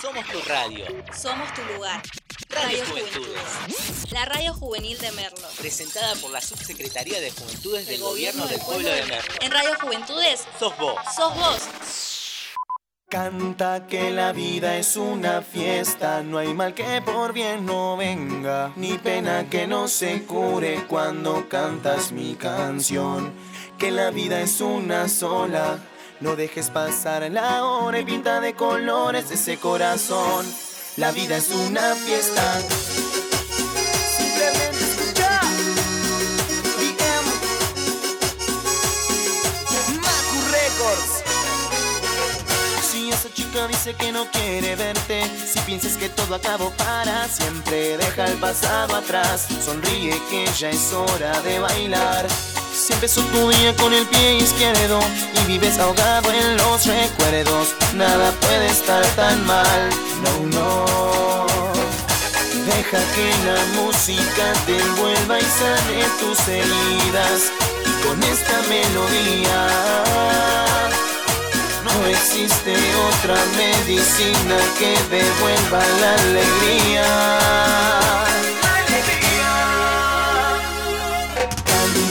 Somos tu radio. Somos tu lugar. Radio Juventudes. La radio juvenil de Merlo. Presentada por la Subsecretaría de Juventudes del Gobierno del Pueblo de Merlo. En Radio Juventudes Sos vos. sos vos. Canta que la vida es una fiesta, no hay mal que por bien no venga, ni pena que no se cure cuando cantas mi canción. Que la vida es una sola, no dejes pasar la hora y pinta de colores ese corazón. La vida es una fiesta. Simplemente escucha. Records. Si esa chica dice que no quiere verte, si piensas que todo acabó para siempre, deja el pasado atrás, sonríe que ya es hora de bailar. Si empezó tu día con el pie izquierdo y vives ahogado en los recuerdos, nada puede estar tan mal, no, no. Deja que la música te envuelva y sane tus heridas y con esta melodía no existe otra medicina que devuelva la alegría.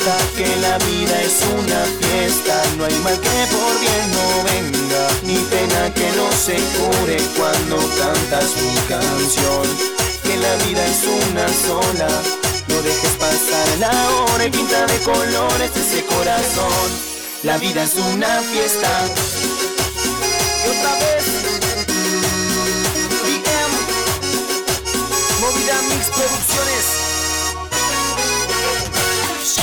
Que la vida es una fiesta, no hay mal que por bien no venga, ni pena que no se cure cuando cantas mi canción. Que la vida es una sola, no dejes pasar la hora y pinta de colores ese corazón. La vida es una fiesta. Y otra vez. Movida Mix Producciones.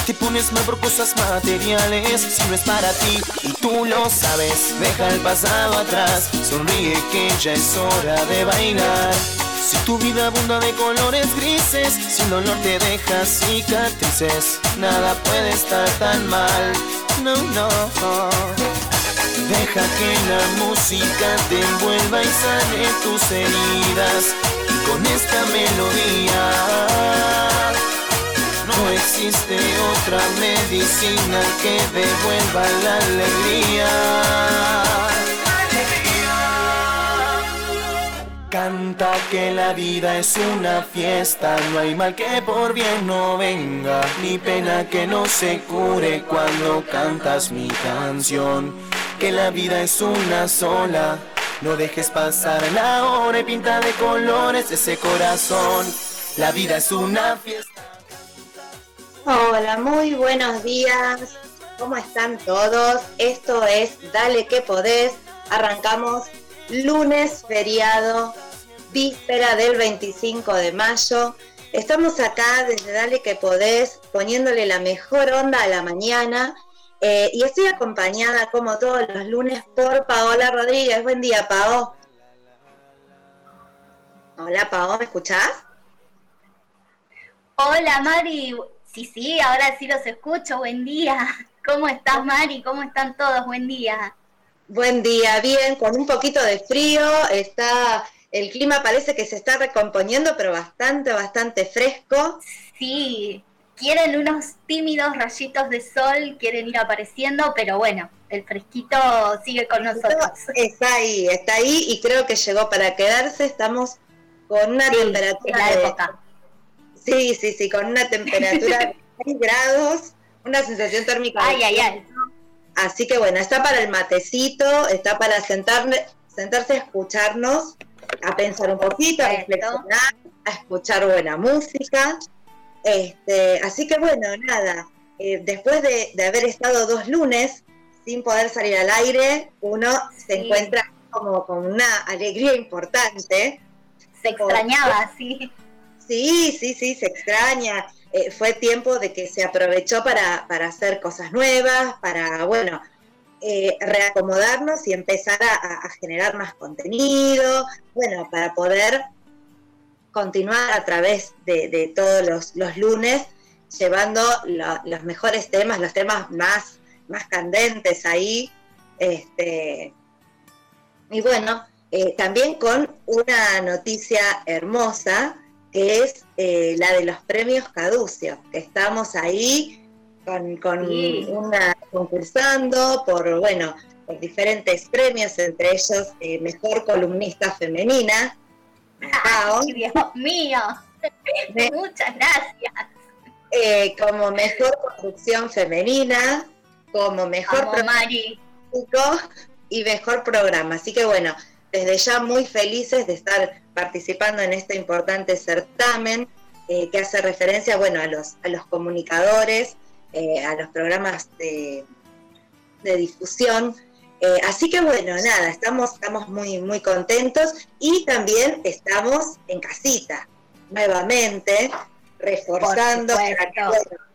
Te pones mal por cosas materiales, si no es para ti y tú lo sabes, deja el pasado atrás, sonríe que ya es hora de bailar. Si tu vida abunda de colores grises, sin dolor te deja cicatrices, nada puede estar tan mal, no, no. Deja que la música te envuelva y sane tus heridas, y con esta melodía no existe otra medicina que devuelva la alegría. Canta que la vida es una fiesta, no hay mal que por bien no venga, ni pena que no se cure cuando cantas mi canción. Que la vida es una sola, no dejes pasar la hora y pinta de colores ese corazón. La vida es una fiesta. Hola, muy buenos días. ¿Cómo están todos? Esto es Dale que podés. Arrancamos lunes feriado, víspera del 25 de mayo. Estamos acá desde Dale que podés, poniéndole la mejor onda a la mañana. Eh, y estoy acompañada, como todos los lunes, por Paola Rodríguez. Buen día, Pao. Hola, Pao, ¿me escuchás? Hola Mari, sí, sí, ahora sí los escucho, buen día. ¿Cómo estás Mari? ¿Cómo están todos? Buen día. Buen día, bien, con un poquito de frío, está, el clima parece que se está recomponiendo, pero bastante, bastante fresco. Sí, quieren unos tímidos rayitos de sol, quieren ir apareciendo, pero bueno, el fresquito sigue con nosotros. Está ahí, está ahí y creo que llegó para quedarse, estamos con una Sí, temperatura de- época. Sí, sí, sí, con una temperatura de 6 grados, una sensación térmica. Ay, ay, ay. Así que bueno, está para el matecito, está para sentarme, sentarse a escucharnos, a pensar un poquito, a reflexionar, a escuchar buena música. Este, así que bueno, nada, eh, después de, de haber estado dos lunes sin poder salir al aire, uno se Sí. encuentra como con una alegría importante. Se extrañaba, sí. Sí, sí, sí, se extraña. Eh, fue tiempo de que se aprovechó para, para hacer cosas nuevas, para, bueno, eh, reacomodarnos y empezar a, generar más contenido, bueno, para poder continuar a través de, todos los, lunes llevando lo- los mejores temas, los temas más, más candentes ahí. Este, y bueno, eh, también con una noticia hermosa, que es eh, la de los premios Caducio, que estamos ahí con, con Sí. una concursando por, bueno, por diferentes premios, entre ellos eh, Mejor Columnista Femenina. Ay, Dios mío, muchas gracias. Eh, como Mejor Conducción Femenina, como Mejor Mari. y Mejor Programa. Así que bueno, desde ya muy felices de estar participando en este importante certamen eh, que hace referencia bueno, a, los, a los comunicadores, eh, a los programas de, difusión. Eh, así que bueno, nada, estamos, estamos muy, muy contentos y también estamos en casita, nuevamente, reforzando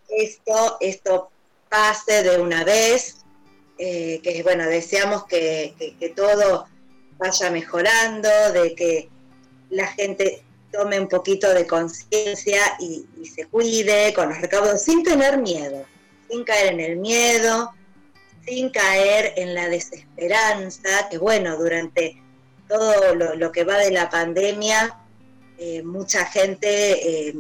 esto, esto pase de una vez, que bueno, deseamos que, que todo vaya mejorando, de que la gente tome un poquito de conciencia y, se cuide con los recaudos sin tener miedo, sin caer en el miedo, sin caer en la desesperanza, que bueno, durante todo lo, que va de la pandemia, eh, mucha gente eh,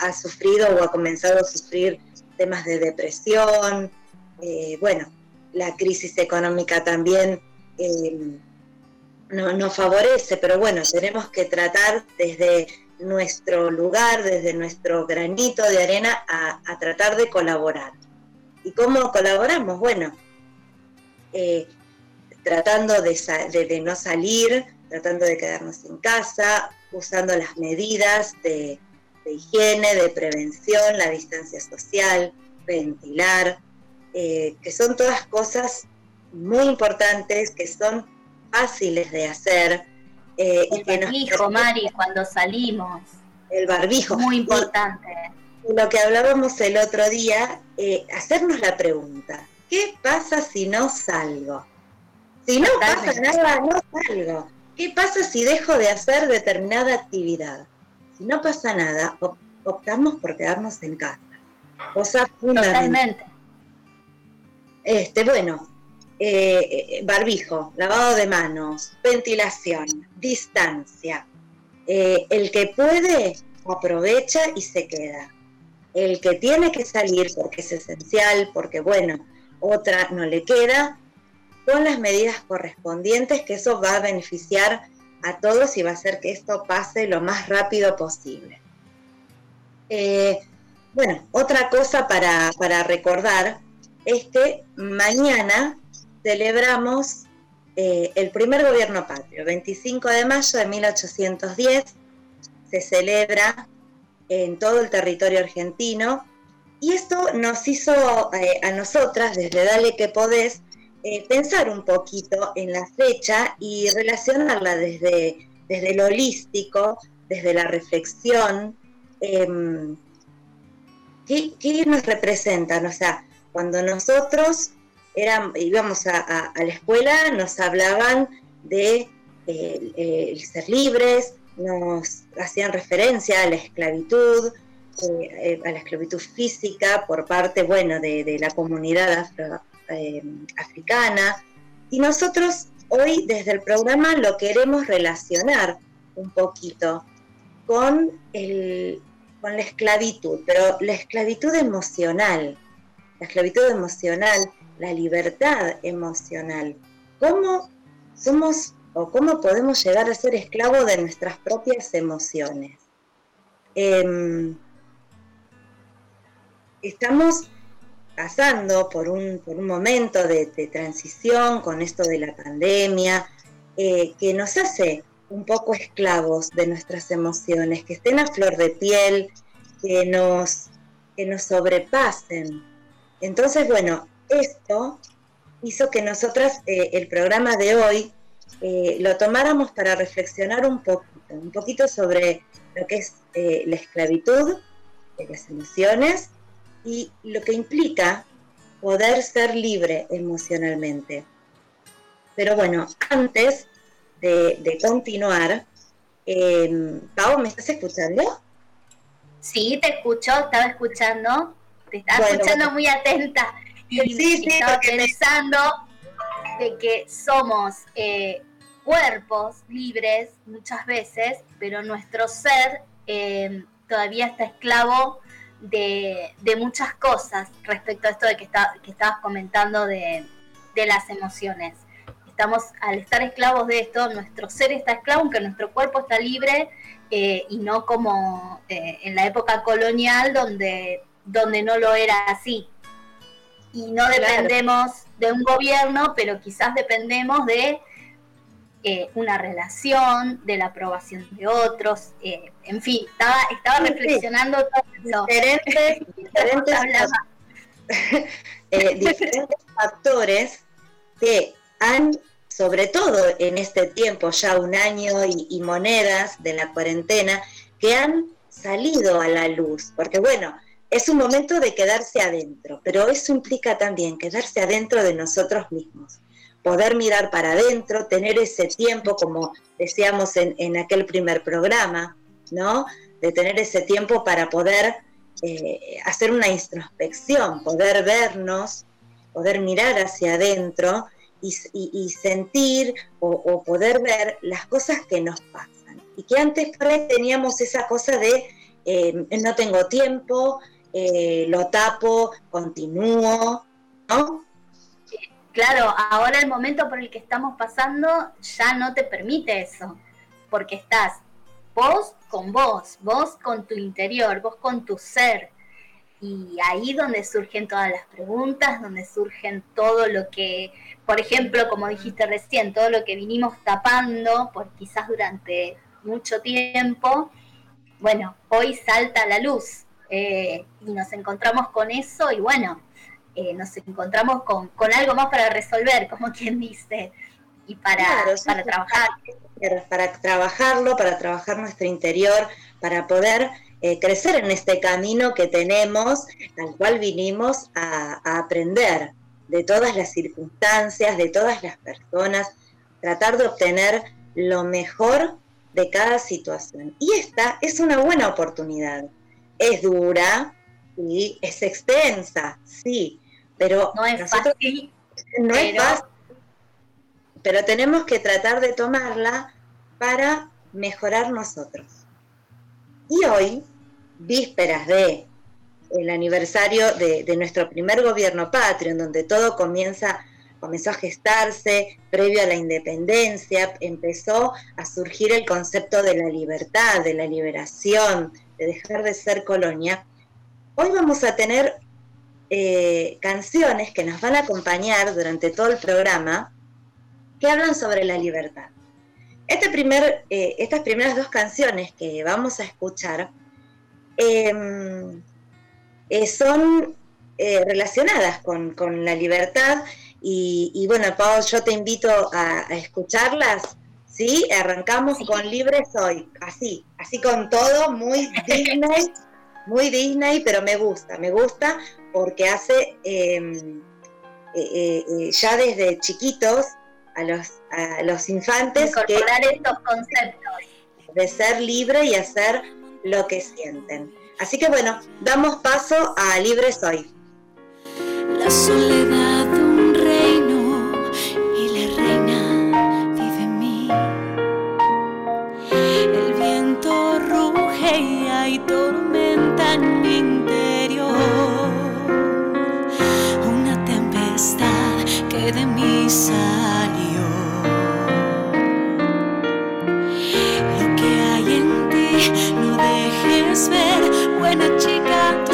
ha, sufrido o ha comenzado a sufrir temas de depresión, eh, bueno, la crisis económica también no, nos favorece, pero bueno, tenemos que tratar desde nuestro lugar, desde nuestro granito de arena, a, tratar de colaborar. ¿Y cómo colaboramos? Bueno, eh, tratando de, no salir, tratando de quedarnos en casa, usando las medidas de, higiene, de prevención, la distancia social, ventilar, eh, que son todas cosas muy importantes, que son fáciles de hacer. Eh, el barbijo, Mari, cuando salimos. El barbijo. Muy importante. lo que hablábamos el otro día, eh, hacernos la pregunta, ¿qué pasa si no salgo? Si no pasa nada, no salgo. ¿Qué pasa si dejo de hacer determinada actividad? Si no pasa nada, optamos por quedarnos en casa. Cosa fundamental. Totalmente. Este, bueno, eh, barbijo, lavado de manos, ventilación, distancia. Eh, el que puede aprovecha y se queda. El que tiene que salir porque es esencial, porque bueno, otra no le queda, con las medidas correspondientes, que eso va a beneficiar a todos y va a hacer que esto pase lo más rápido posible. Eh, bueno, otra cosa para, para recordar es que mañana celebramos eh, el primer gobierno patrio. 25 de mayo de 1810 se celebra en todo el territorio argentino y esto nos hizo eh, a nosotras, desde Dale que Podés, eh, pensar un poquito en la fecha y relacionarla desde, desde lo holístico, desde la reflexión. Em, ¿qué, ¿Qué nos representan? O sea, cuando nosotros íbamos a, la escuela, nos hablaban de eh, ser libres, nos hacían referencia a la esclavitud, eh, eh, a la esclavitud física por parte, bueno, de, la comunidad africana. Y nosotros hoy desde el programa lo queremos relacionar un poquito con, con la esclavitud, pero la esclavitud emocional, la esclavitud emocional la libertad emocional. ¿Cómo somos o cómo podemos llegar a ser esclavos de nuestras propias emociones? Em, estamos pasando por un, momento de, transición con esto de la pandemia, eh, que nos hace un poco esclavos de nuestras emociones, que estén a flor de piel, que nos, que nos sobrepasen. Entonces, bueno, esto hizo que nosotras eh, el programa de hoy eh, lo tomáramos para reflexionar un poquito, un poquito sobre lo que es eh, la esclavitud, de las emociones y lo que implica poder ser libre emocionalmente. Pero bueno, antes de, continuar, Pau, ¿me estás escuchando? Sí, te escucho, estaba escuchando, te estaba escuchando muy atenta y, estaba pensando de que somos eh, cuerpos libres muchas veces, pero nuestro ser eh, todavía está esclavo de, muchas cosas respecto a esto de que, está, que estabas comentando de, las emociones. estamos, al estar esclavos de esto, nuestro ser está esclavo, aunque nuestro cuerpo está libre, eh, y no como eh, en la época colonial donde, donde no lo era así. Y no dependemos de un gobierno, pero quizás dependemos de eh, una relación, de la aprobación de otros, en fin, estaba, estaba reflexionando diferentes, diferentes factores que han sobre todo en este tiempo, ya un año y, monedas de la cuarentena, que han salido a la luz, porque bueno, es un momento de quedarse adentro, pero eso implica también quedarse adentro de nosotros mismos, poder mirar para adentro, tener ese tiempo, como decíamos en, aquel primer programa, ¿no? De tener ese tiempo para poder eh, hacer una introspección, poder vernos, poder mirar hacia adentro y, sentir o, poder ver las cosas que nos pasan. Y que antes teníamos esa cosa de eh, no tengo tiempo, eh, lo tapo, continúo, ¿no? Claro, ahora el momento por el que estamos pasando ya no te permite eso, porque estás vos con vos, vos con tu interior, vos con tu ser. Y ahí donde surgen todas las preguntas, donde surgen todo lo que por ejemplo, como dijiste recién, todo lo que vinimos tapando por quizás durante mucho tiempo, bueno, hoy salta a la luz eh, y nos encontramos con eso y bueno, eh, nos encontramos con, algo más para resolver, como quien dice, y para, para trabajar. Para trabajarlo, para trabajar nuestro interior, para poder eh, crecer en este camino que tenemos, al cual vinimos a aprender, de todas las circunstancias, de todas las personas, tratar de obtener lo mejor de cada situación. Y esta es una buena oportunidad. Es dura y es extensa, sí, pero no es fácil. No es fácil, pero tenemos que tratar de tomarla para mejorar nosotros. Y hoy, vísperas de el aniversario de, nuestro primer gobierno patrio, en donde todo comienza, comenzó a gestarse previo a la independencia, empezó a surgir el concepto de la libertad, de la liberación, de dejar de ser colonia. Hoy vamos a tener eh, canciones que nos van a acompañar durante todo el programa que hablan sobre la libertad. Este primer, eh, estas primeras dos canciones que vamos a escuchar em, eh, son relacionadas con, la libertad. Y, bueno, Pau, yo te invito a, escucharlas. ¿Sí? Arrancamos con Libre Soy, así, así con todo, muy Disney, muy Disney, pero me gusta, me gusta porque hace em, eh, ya desde chiquitos a los, a los infantes incorporar estos conceptos de ser libre y hacer lo que sienten. Así que bueno, damos paso a Libre Soy. La soledad salió. Lo que hay en ti no dejes ver buena chica,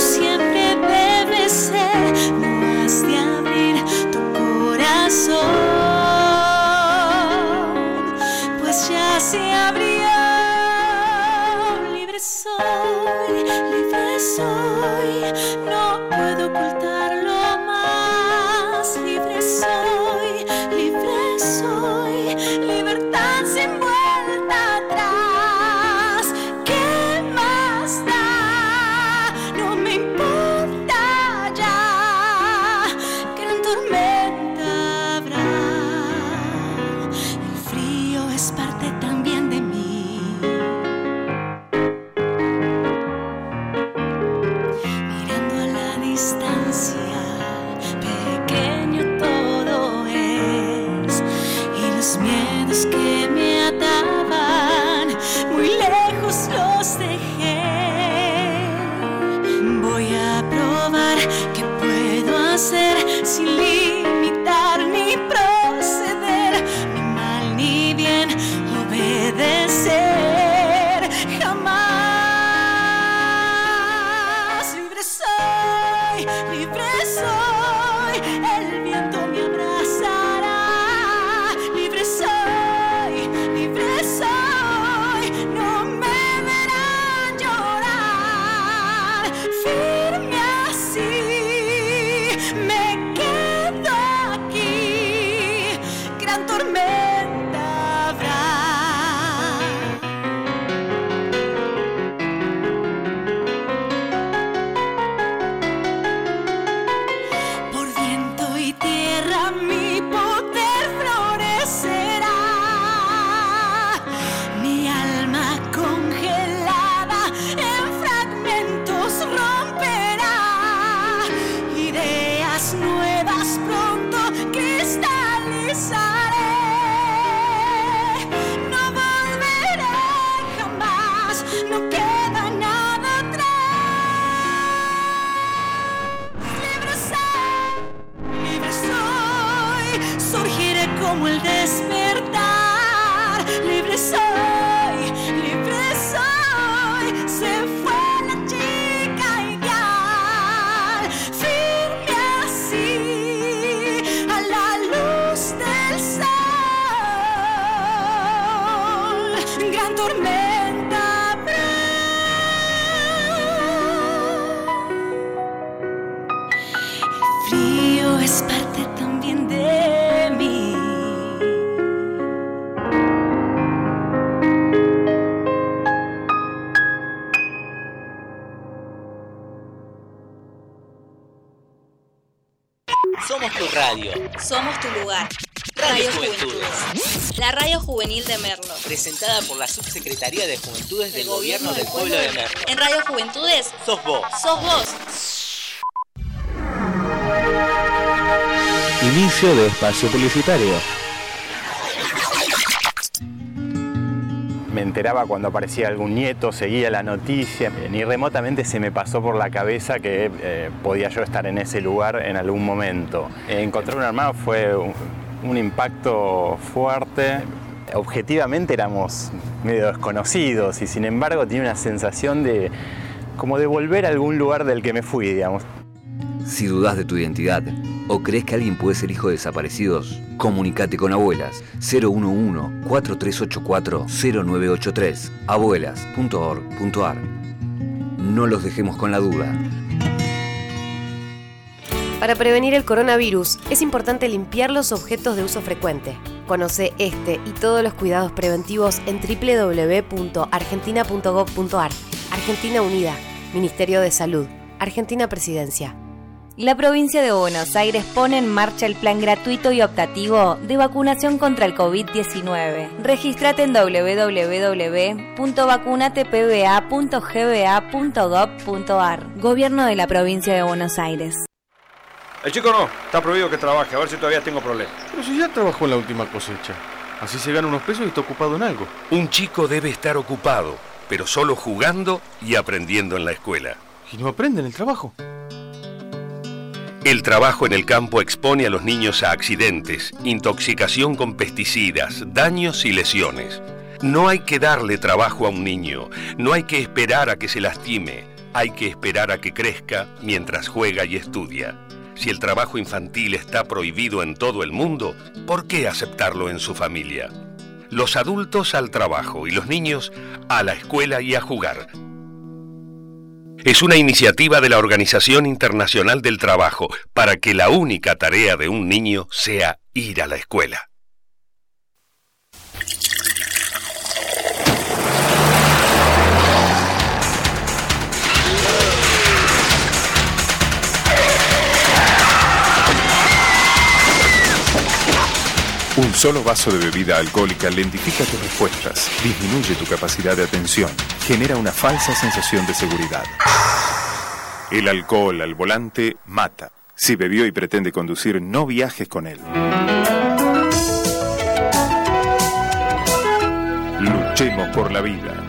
la Subsecretaría de Juventudes del Gobierno del Pueblo de Merlo. En Radio Juventudes, Sos vos. sos vos. Inicio de espacio publicitario. Me enteraba cuando aparecía algún nieto, seguía la noticia. Ni remotamente se me pasó por la cabeza que eh, podía yo estar en ese lugar en algún momento. Encontrar un armado fue un, un impacto fuerte. Objetivamente éramos medio desconocidos y sin embargo tenía una sensación de como de volver a algún lugar del que me fui, digamos. Si dudas de tu identidad o crees que alguien puede ser hijo de desaparecidos, comunícate con Abuelas 011-4384-0983 abuelas.org.ar No los dejemos con la duda. Para prevenir el coronavirus es importante limpiar los objetos de uso frecuente. Conoce este y todos los cuidados preventivos en www.argentina.gov.ar. Argentina Unida, Ministerio de Salud, Argentina Presidencia. La provincia de Buenos Aires pone en marcha el plan gratuito y optativo de vacunación contra el COVID-19. Regístrate en www.vacunatepba.gba.gov.ar. Gobierno de la provincia de Buenos Aires. El chico no, está prohibido que trabaje, a ver si todavía tengo problemas. Pero si ya trabajó en la última cosecha. Así se gana unos pesos y está ocupado en algo. Un chico debe estar ocupado, pero solo jugando y aprendiendo en la escuela. ¿Y no aprende en el trabajo? El trabajo en el campo expone a los niños a accidentes, intoxicación con pesticidas, daños y lesiones. No hay que darle trabajo a un niño, no hay que esperar a que se lastime, hay que esperar a que crezca mientras juega y estudia. Si el trabajo infantil está prohibido en todo el mundo, ¿por qué aceptarlo en su familia? Los adultos al trabajo y los niños a la escuela y a jugar. Es una iniciativa de la Organización Internacional del Trabajo para que la única tarea de un niño sea ir a la escuela. Un solo vaso de bebida alcohólica lentifica tus respuestas, disminuye tu capacidad de atención, genera una falsa sensación de seguridad. El alcohol al volante mata. Si bebió y pretende conducir, no viajes con él. Luchemos por la vida.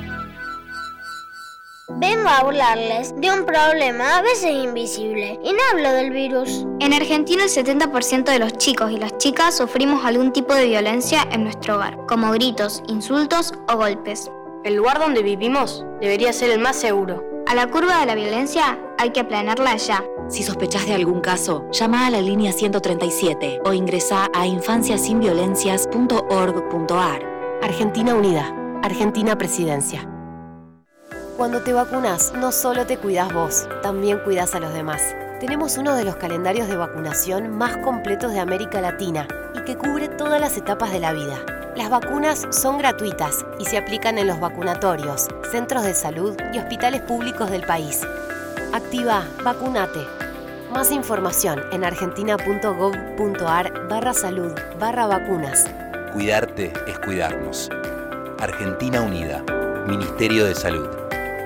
Vengo a hablarles de un problema a veces invisible y no hablo del virus. En Argentina el 70% de los chicos y las chicas sufrimos algún tipo de violencia en nuestro hogar, como gritos, insultos o golpes. El lugar donde vivimos debería ser el más seguro. A la curva de la violencia hay que aplanarla ya. Si sospechás de algún caso, llama a la línea 137 o ingresa a infanciasinviolencias.org.ar. Argentina Unida, Argentina Presidencia. Cuando te vacunas, no solo te cuidas vos, también cuidas a los demás. Tenemos uno de los calendarios de vacunación más completos de América Latina y que cubre todas las etapas de la vida. Las vacunas son gratuitas y se aplican en los vacunatorios, centros de salud y hospitales públicos del país. Activa Vacunate. Más información en argentina.gov.ar barra salud barra vacunas. Cuidarte es cuidarnos. Argentina Unida. Ministerio de Salud.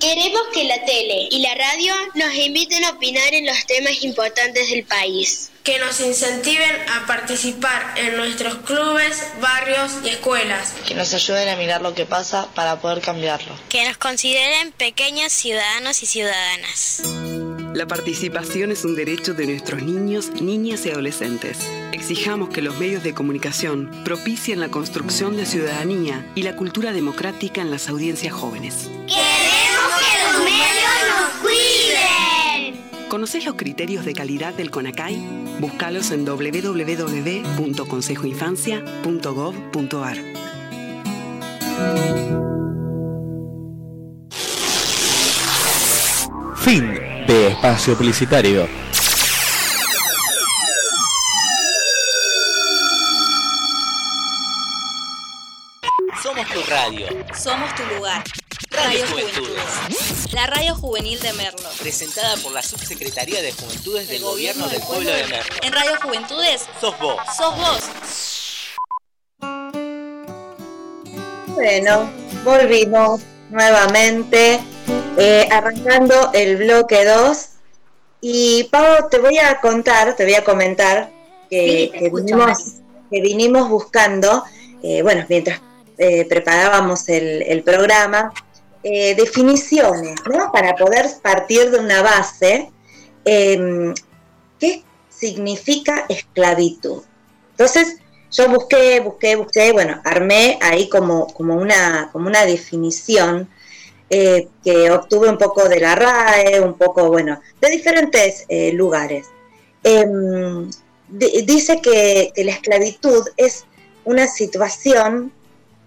Queremos que la tele y la radio nos inviten a opinar en los temas importantes del país. que nos incentiven a participar en nuestros clubes, barrios y escuelas. Que nos ayuden a mirar lo que pasa para poder cambiarlo. Que nos consideren pequeños ciudadanos y ciudadanas. La participación es un derecho de nuestros niños, niñas y adolescentes. Exijamos que los medios de comunicación propicien la construcción de ciudadanía y la cultura democrática en las audiencias jóvenes. ¡Queremos nos cuiden! ¿Conoces los criterios de calidad del CONACAI? Búscalos en www.consejoinfancia.gov.ar. Fin de espacio publicitario. Somos tu radio. Somos tu lugar. Radio Radio Juventudes. Juventudes. La radio juvenil de Merlo. Presentada por la Subsecretaría de Juventudes del Gobierno del Pueblo de Merlo. En Radio Juventudes Sos vos. sos vos. Bueno, volvimos nuevamente, eh, arrancando el bloque 2. Y Pau, te voy a contar, te voy a comentar que, Sí, vinimos, Mari. que vinimos buscando, eh, bueno, mientras eh, preparábamos el, el programa, eh, definiciones, ¿no? Para poder partir de una base. em, ¿Qué significa esclavitud? Entonces, yo busqué, busqué, busqué, bueno, armé ahí como, como, una, como una definición eh, que obtuve un poco de la RAE, un poco, bueno, de diferentes eh, lugares. Em, di- dice que la esclavitud es una situación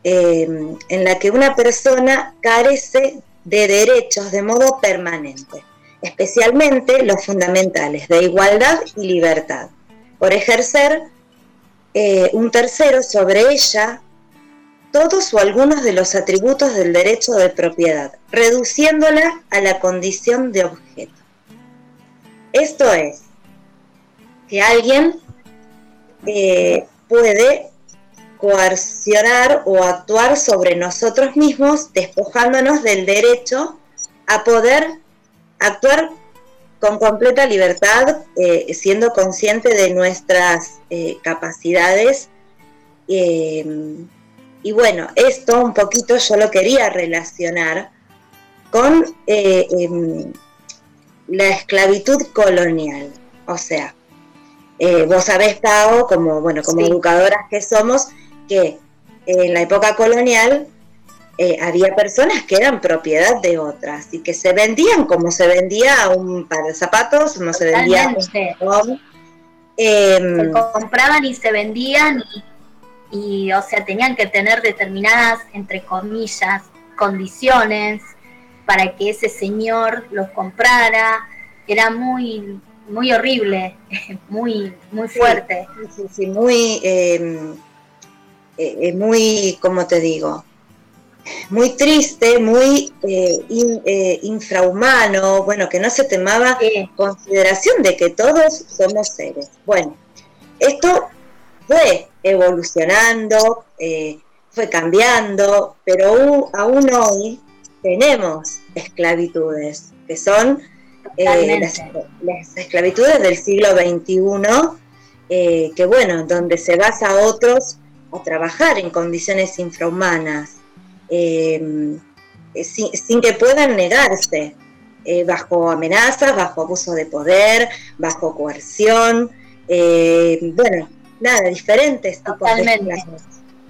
em, en la que una persona carece de derechos de modo permanente, especialmente los fundamentales de igualdad y libertad, por ejercer eh, un tercero sobre ella todos o algunos de los atributos del derecho de propiedad, reduciéndola a la condición de objeto. Esto es, que alguien eh, puede coercionar o actuar sobre nosotros mismos, despojándonos del derecho a poder actuar con completa libertad, eh, siendo consciente de nuestras eh, capacidades. eh, y bueno, esto un poquito yo lo quería relacionar con em, la esclavitud colonial. O sea, vos sabés, Pau, como, bueno, como educadoras que somos, que en la época colonial eh, había personas que eran propiedad de otras y que se vendían como se vendía un par de zapatos, como se vendía un. Em, se compraban y se vendían y, y, o sea, tenían que tener determinadas, entre comillas, condiciones para que ese señor los comprara. Era muy, muy horrible, muy, muy fuerte. Sí, sí, sí, muy, eh, eh, eh, muy, ¿cómo te digo? Muy triste, muy eh, in- eh, infrahumano, bueno, que no se tomaba consideración de que todos somos seres. Bueno, esto fue evolucionando, eh, fue cambiando, pero aún, aún hoy tenemos esclavitudes, que son las, las esclavitudes del siglo XXI, que bueno, donde se basa a otros a trabajar en condiciones infrahumanas, eh, eh, sin, sin que puedan negarse, eh, bajo amenazas, bajo abuso de poder, bajo coerción, eh, bueno, nada, diferentes tipos Totalmente.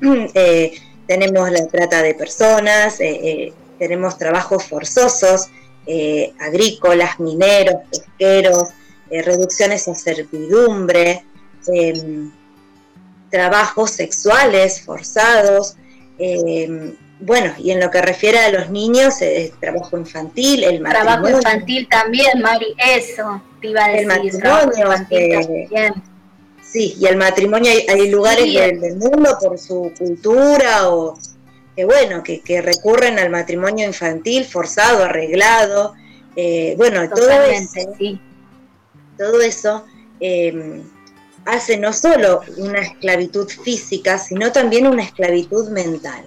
de tenemos la trata de personas, tenemos trabajos forzosos, agrícolas, mineros, pesqueros, reducciones a servidumbre, eh, trabajos sexuales forzados, eh, bueno, y en lo que refiere a los niños, eh, trabajo infantil, el Trabajo matrimonio, infantil también, Mari, eso te iba a el decir. trabajo matrimonio, eh, sí, y el matrimonio hay, hay lugares Sí. del, del mundo por su cultura o que bueno, que, que recurren al matrimonio infantil forzado, arreglado, eh, bueno, todo eso, sí. todo eso eh, hace no solo una esclavitud física, sino también una esclavitud mental.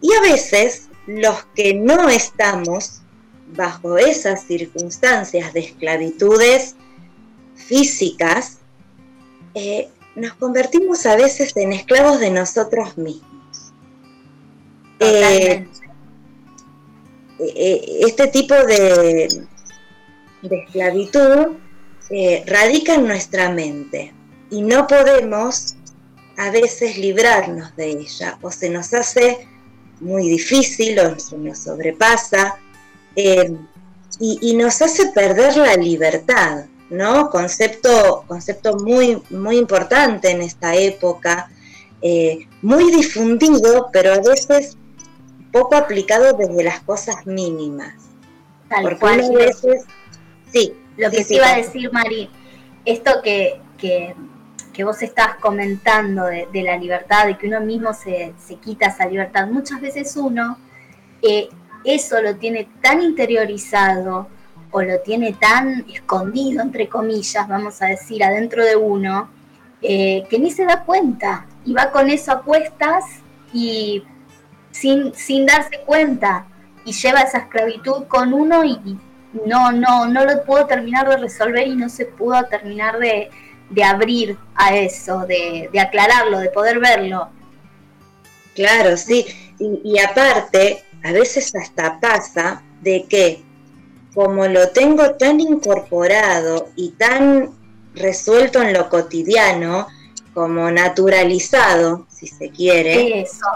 Y a veces los que no estamos bajo esas circunstancias de esclavitudes físicas, eh, nos convertimos a veces en esclavos de nosotros mismos. Eh, eh, este tipo de, de esclavitud radica en nuestra mente y no podemos a veces librarnos de ella o se nos hace muy difícil o se nos sobrepasa y, y, nos hace perder la libertad. ¿no? Concepto, concepto muy, muy importante en esta época, eh, muy difundido, pero a veces poco aplicado desde las cosas mínimas. Tal cual. veces, sí. Lo que te iba a decir, Mari, esto que, que, vos estás comentando de, la libertad, de que uno mismo se, se quita esa libertad, muchas veces uno eh, eso lo tiene tan interiorizado, o lo tiene tan escondido, entre comillas, vamos a decir, adentro de uno, eh, que ni se da cuenta y va con eso a cuestas y sin, sin darse cuenta y lleva esa esclavitud con uno y no, no, no lo pudo terminar de resolver y no se pudo terminar de, abrir a eso, de, aclararlo, de poder verlo. Claro, sí. Y, y, aparte, a veces hasta pasa de que como lo tengo tan incorporado y tan resuelto en lo cotidiano, como naturalizado, si se quiere, Eso.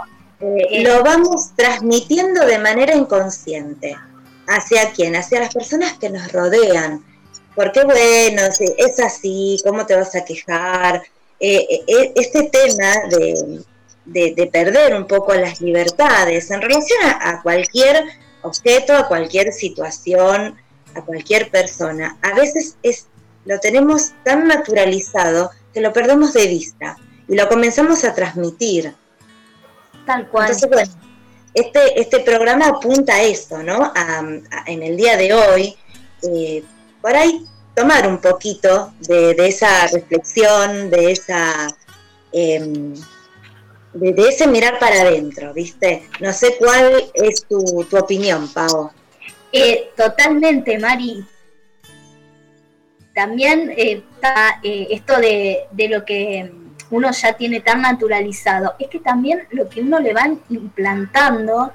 Eh, lo vamos transmitiendo de manera inconsciente. ¿Hacia quién? Hacia las personas que nos rodean. Porque bueno, es así, ¿cómo te vas a quejar? Eh, eh, este tema de, perder un poco las libertades en relación a cualquier objeto, a cualquier situación, a cualquier persona. A veces es, lo tenemos tan naturalizado que lo perdemos de vista y lo comenzamos a transmitir. Tal cual. Entonces, bueno, este, este programa apunta a eso, ¿no? en el día de hoy, eh, por ahí tomar un poquito de, esa reflexión, de esa... Em, de, ese mirar para adentro, ¿viste? No sé cuál es tu, opinión, Pau. Eh, totalmente, Mari. También eh, está esto de, lo que uno ya tiene tan naturalizado, es que también lo que uno le van implantando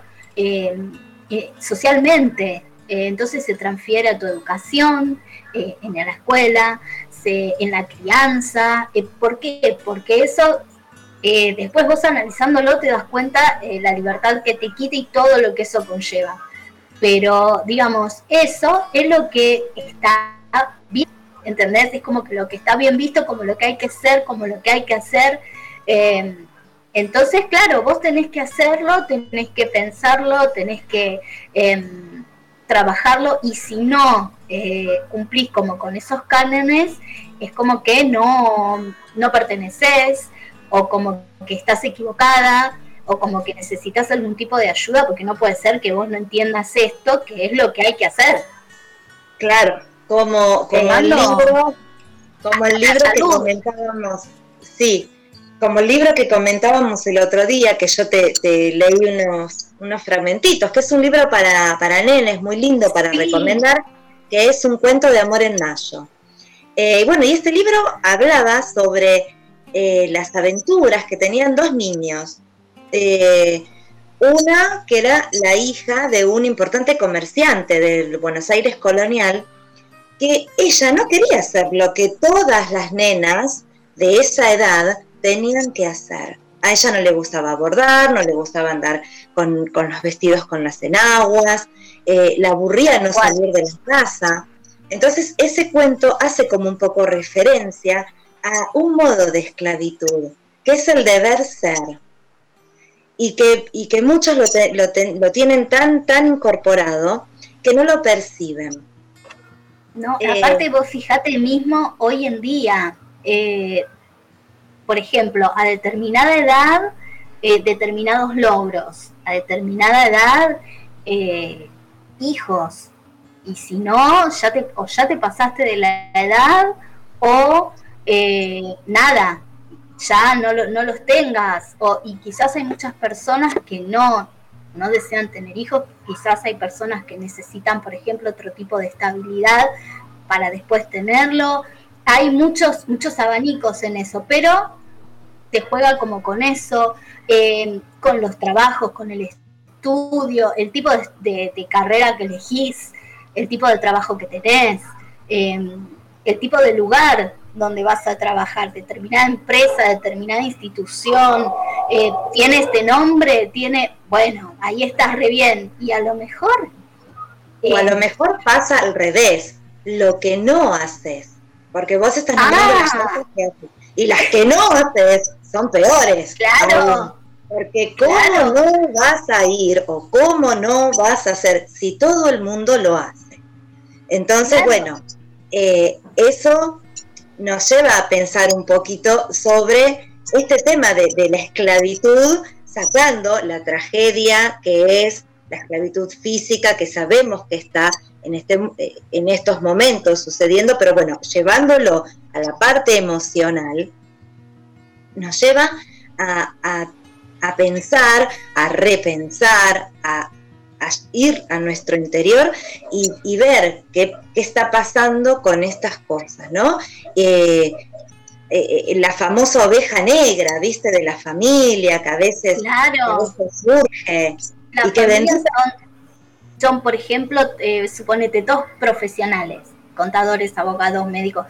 socialmente, entonces se transfiere a tu educación, en la escuela, se, en la crianza. ¿Por qué? Porque eso eh, después vos analizándolo te das cuenta eh, la libertad que te quita y todo lo que eso conlleva. Pero, digamos, eso es lo que está bien, ¿entendés? Es como que lo que está bien visto, como lo que hay que ser, como lo que hay que hacer. Em, entonces, claro, vos tenés que hacerlo, tenés que pensarlo, tenés que em, trabajarlo y si no eh, cumplís como con esos cánones, es como que no, no perteneces, o como que estás equivocada, o como que necesitas algún tipo de ayuda, porque no puede ser que vos no entiendas esto, que es lo que hay que hacer. Claro, como, como el libro, como el libro que comentábamos, sí, como el libro que comentábamos el otro día, que yo te, leí unos, unos fragmentitos, que es un libro para, para nenes, muy lindo para recomendar, que es un cuento de amor en mayo. Eh, bueno, y este libro hablaba sobre eh, las aventuras que tenían dos niños. Eh, una que era la hija de un importante comerciante del Buenos Aires colonial, que ella no quería hacer lo que todas las nenas de esa edad tenían que hacer. A ella no le gustaba bordar, no le gustaba andar con, los vestidos con las enaguas, eh, la aburría no salir de la casa. Entonces ese cuento hace como un poco referencia a un modo de esclavitud, que es el deber ser, y que, y que muchos lo, lo, tienen tan, tan incorporado que no lo perciben. No, eh, aparte vos fijate mismo hoy en día, eh, por ejemplo, a determinada edad, eh, determinados logros, a determinada edad, hijos, y si no, ya te, o ya te pasaste de la edad o nada, ya no, no los tengas. O, y quizás hay muchas personas que no, no desean tener hijos, quizás hay personas que necesitan, por ejemplo, otro tipo de estabilidad para después tenerlo. hay muchos, muchos abanicos en eso, pero te juega como con eso, eh, con los trabajos, con el estudio, el tipo de, carrera que elegís, el tipo de trabajo que tenés, eh, el tipo de lugar donde vas a trabajar, determinada empresa, determinada institución, eh, tiene este nombre, tiene, bueno, ahí estás re bien. Y a lo mejor... o a lo mejor pasa al revés, lo que no haces, porque vos estás mirando las ah. cosas que haces, y las que no haces son peores. Claro. Porque cómo no vas a ir o cómo no vas a hacer si todo el mundo lo hace. Entonces, bueno, eh, eso nos lleva a pensar un poquito sobre este tema de, la esclavitud, sacando la tragedia que es la esclavitud física, que sabemos que está en, este, en estos momentos sucediendo, pero bueno, llevándolo a la parte emocional, nos lleva a, pensar, a repensar, a, ir a nuestro interior y, ver qué, está pasando con estas cosas, ¿no? Eh, eh, eh, la famosa oveja negra, ¿viste? De la familia, que a veces, surge. y que son, por ejemplo, suponete dos profesionales, contadores, abogados, médicos.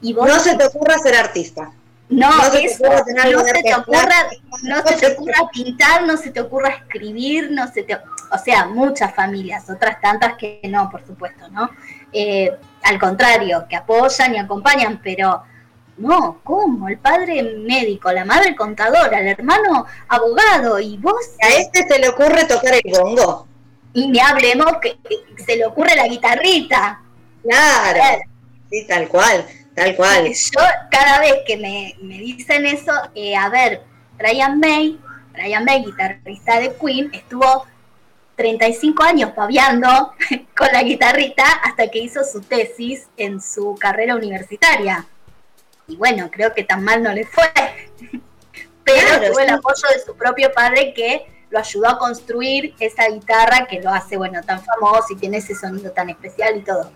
Y vos no se te ocurra ser artista. No, no se te ocurra, no se te ocurra pintar, no se te ocurra escribir, no se te, o sea, muchas familias, otras tantas que no, por supuesto, ¿no? Eh, al contrario, que apoyan y acompañan, pero no, ¿cómo? El padre médico, la madre contadora, el hermano abogado y vos. A este se le ocurre tocar el bongo. Y ni hablemos que se le ocurre la guitarrita. Claro, sí, tal cual. Tal cual. Yo cada vez que me, dicen eso, eh, a ver, Brian May, Brian May, guitarrista de Queen, estuvo 35 años paviando con la guitarrita hasta que hizo su tesis en su carrera universitaria. Y bueno, creo que tan mal no le fue. Pero tuvo el apoyo de su propio padre que lo ayudó a construir esa guitarra que lo hace, bueno, tan famoso y tiene ese sonido tan especial y todo.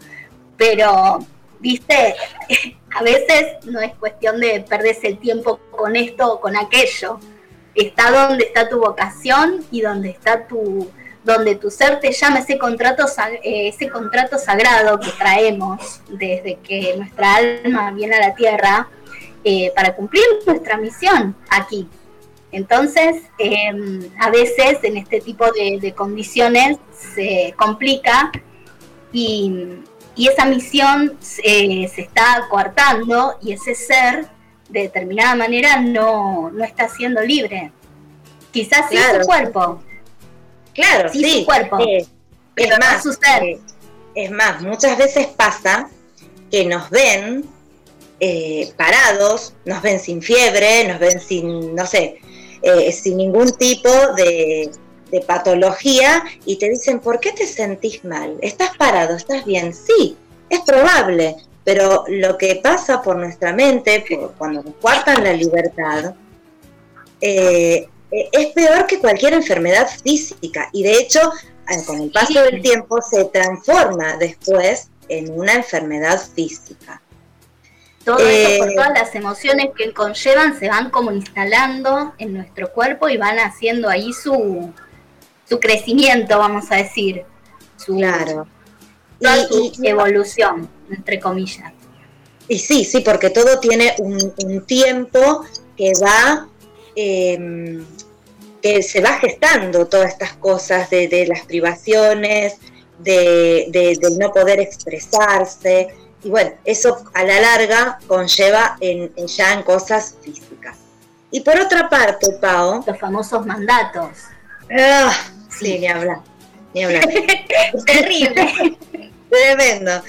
Pero viste, a veces no es cuestión de perderse el tiempo con esto o con aquello. Está donde está tu vocación y donde está tu, donde tu ser te llama ese contrato, eh, ese contrato sagrado que traemos desde que nuestra alma viene a la tierra eh, para cumplir nuestra misión aquí. Entonces, em, a veces en este tipo de condiciones se complica y, y esa misión eh, se está coartando y ese ser de determinada manera no, no está siendo libre. Quizás sí su cuerpo. Claro, sí, su cuerpo. Eh, pero es más, su ser. Eh, es más, muchas veces pasa que nos ven parados, nos ven sin fiebre, nos ven sin, no sé, sin ningún tipo de, de patología y te dicen, ¿por qué te sentís mal? ¿Estás parado? ¿Estás bien? Sí, es probable, pero lo que pasa por nuestra mente cuando nos cuartan la libertad eh, es peor que cualquier enfermedad física y de hecho eh, con el paso del tiempo se transforma después en una enfermedad física. Todo eso por eh, todas las emociones que conllevan se van como instalando en nuestro cuerpo y van haciendo ahí su, su crecimiento, vamos a decir. Su, claro. su evolución, entre comillas. Y sí, sí, porque todo tiene un, tiempo que va, em, que se va gestando todas estas cosas de, las privaciones, de, del no poder expresarse. Y bueno, eso a la larga conlleva en, ya en cosas físicas. Y por otra parte, Pau. Los famosos mandatos. Ah, Sí, ni hablar. Ni hablar. Terrible. Tremendo.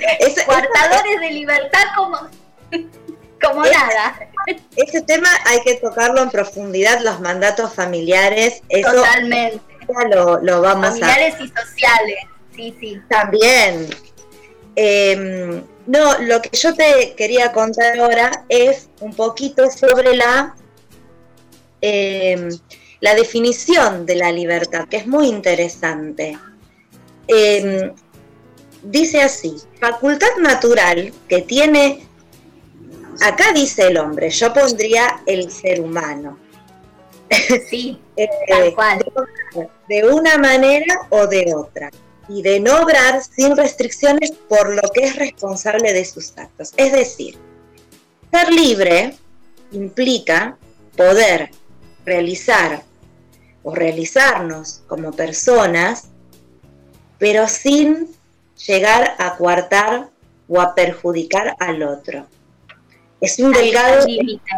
Guardadores de libertad como, como nada. Ese tema hay que tocarlo en profundidad, los mandatos familiares. Eso Totalmente. Lo, lo vamos familiares y sociales, sí, sí. También. Em, no, lo que yo te quería contar ahora es un poquito sobre la eh, la definición de la libertad, que es muy interesante. Em, dice así, facultad natural que tiene acá dice el hombre, yo pondría el ser humano. Sí, Eh, tal cual. de una manera o de otra. Y de no obrar sin restricciones por lo que es responsable de sus actos. Es decir, ser libre implica poder realizar o realizarnos como personas, pero sin llegar a coartar o a perjudicar al otro. Es un Ahí delgado... el límite.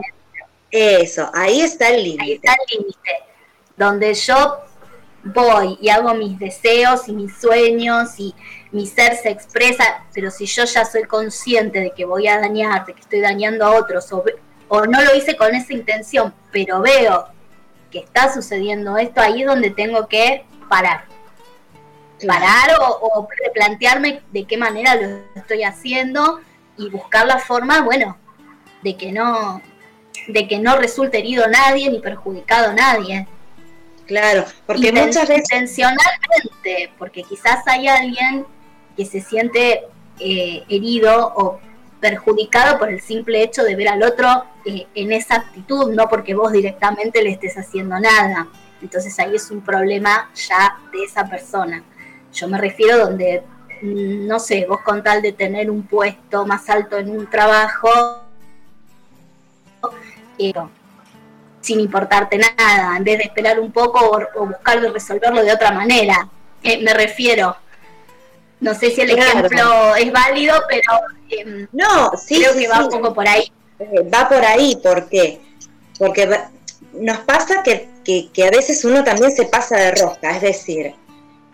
Eso, ahí está el Ahí límite. está el límite. Donde yo voy y hago mis deseos y mis sueños y mi ser se expresa, pero si yo ya soy consciente de que voy a dañar, de que estoy dañando a otros, o, o no lo hice con esa intención, pero veo que está sucediendo esto, ahí es donde tengo que parar. Parar o, o replantearme de qué manera lo estoy haciendo y buscar la forma, bueno, de que no, de que no resulte herido nadie ni perjudicado nadie. Claro, porque Inten- muchas veces intencionalmente, porque quizás hay alguien que se siente eh, herido o perjudicado por el simple hecho de ver al otro eh, en esa actitud, no porque vos directamente le estés haciendo nada. Entonces ahí es un problema ya de esa persona. Yo me refiero donde, mm, no sé, vos con tal de tener un puesto más alto en un trabajo, sin importarte nada, en vez de esperar un poco o, o buscar de resolverlo de otra manera. Eh, me refiero. No sé si el Claro. ejemplo es válido, pero em, No, sí, creo sí, que va sí. un poco por ahí. Eh, va por ahí, ¿por qué? Porque va- nos pasa que, que- que a veces uno también se pasa de rosca, es decir,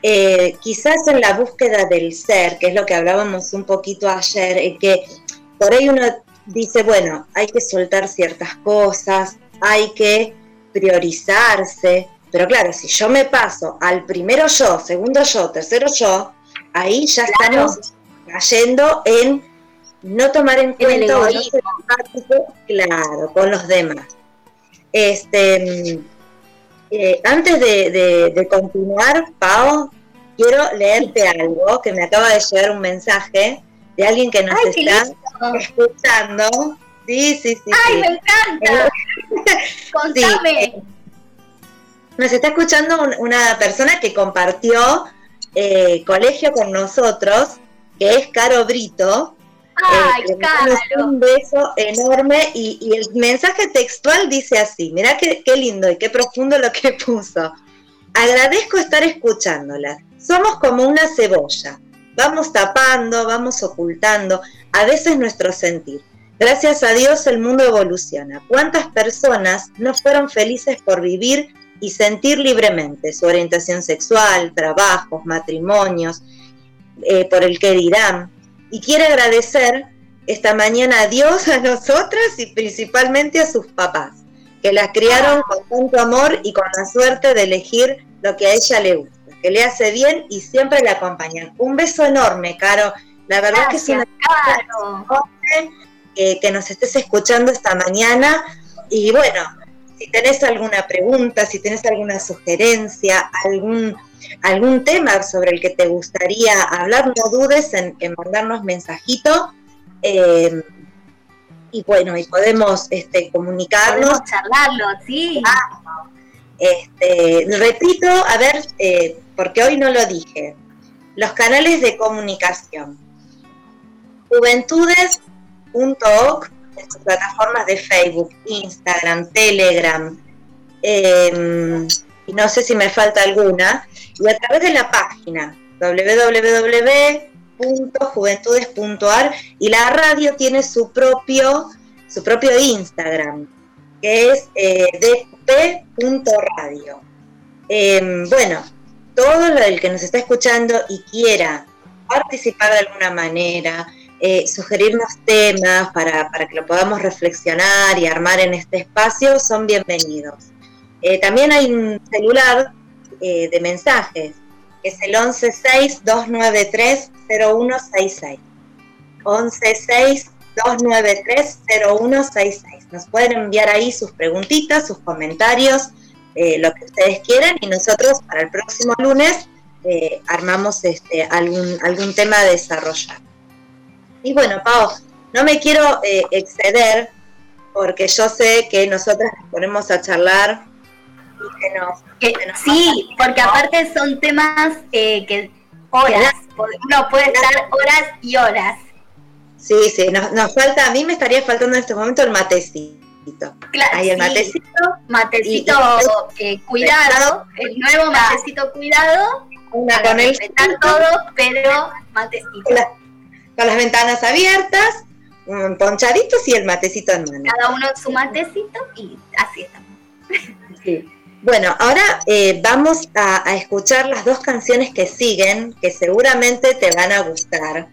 eh, quizás en la búsqueda del ser, que es lo que hablábamos un poquito ayer, que por ahí uno dice, bueno, hay que soltar ciertas cosas, hay que priorizarse, pero claro, si yo me paso al primero yo, segundo yo, tercero yo, ahí ya Claro. estamos cayendo en no tomar en cuenta o no egoísmo. ser empático, claro, con los demás. Este, mm, eh, antes de, de- de continuar, Pau, quiero leerte algo que me acaba de llegar un mensaje de alguien que nos Ay, está. Escuchando. Sí, sí, sí. ¡Ay, sí. me encanta! Contame. eh, Nos está escuchando un- una persona que compartió eh, colegio con nosotros, que es Caro Brito. ¡Ay, Eh, Caro! Un beso enorme y, y el mensaje textual dice así, mirá qué, qué lindo y qué profundo lo que puso. Agradezco estar escuchándolas. Somos como una cebolla. Vamos tapando, vamos ocultando, a veces nuestro sentir. Gracias a Dios el mundo evoluciona. ¿Cuántas personas no fueron felices por vivir y sentir libremente su orientación sexual, trabajos, matrimonios, eh, por el que dirán? Y quiere agradecer esta mañana a Dios, a nosotras y principalmente a sus papás, que las criaron con tanto amor y con la suerte de elegir lo que a ella le gusta, que le hace bien y siempre la acompañan. Un beso enorme, Caro. La verdad que es una Caro. eh, que nos estés escuchando esta mañana. Y bueno, si tenés alguna pregunta, si tenés alguna sugerencia, algún, algún tema sobre el que te gustaría hablar, no dudes en, en mandarnos mensajito. eh, y bueno, y podemos este, comunicarnos. Podemos charlarlo, sí. Este, repito, a ver, eh, porque hoy no lo dije, los canales de comunicación. Juventudes.org, estas plataformas de Facebook, Instagram, Telegram, eh, y no sé si me falta alguna, y a través de la página www.juventudes.ar y la radio tiene su propio, su propio Instagram, que es eh, dp.radio. Eh, bueno, todo lo del que nos está escuchando y quiera participar de alguna manera, eh, sugerirnos temas para, para que lo podamos reflexionar y armar en este espacio, son bienvenidos. Eh, también hay un celular eh, de mensajes, que es el 116-293-0166. 116-293-0166. Nos pueden enviar ahí sus preguntitas, sus comentarios, eh, lo que ustedes quieran y nosotros para el próximo lunes eh, armamos este, algún, algún tema a desarrollar. Y bueno, Pau, no me quiero eh, exceder porque yo sé que nosotras nos ponemos a charlar y que nos... sí, porque aparte son temas que horas, uno puede estar horas y horas. Sí, sí, nos, nos, falta, a mí me estaría faltando en este momento el matecito. Claro, Ahí el matecito. Matecito eh, cuidado, el nuevo matecito cuidado. Una con el todo, pero matecito. Con, las ventanas abiertas, ponchaditos y el matecito en mano. Cada uno su matecito y así estamos. Sí. Bueno, ahora eh, vamos a, a, escuchar las dos canciones que siguen, que seguramente te van a gustar.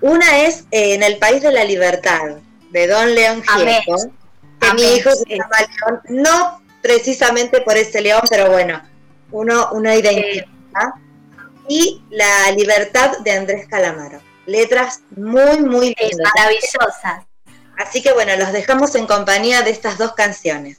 Una es eh, En el País de la Libertad, de Don León Gieco, que mi hijo se llama León, no precisamente por ese león, pero bueno, uno, uno identifica. Y La Libertad de Andrés Calamaro. Letras muy, muy lindas. maravillosas. Así que bueno, los dejamos en compañía de estas dos canciones.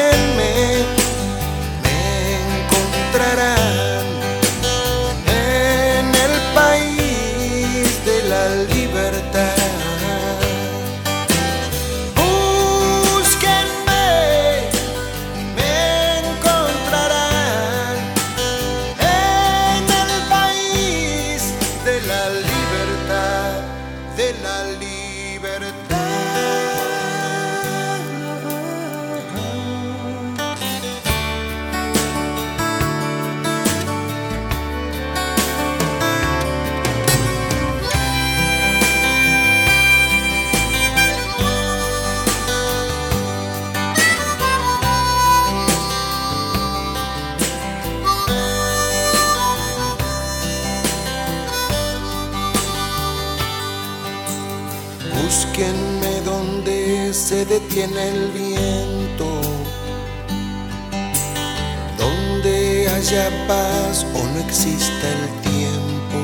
detiene el viento, donde haya paz o no exista el tiempo,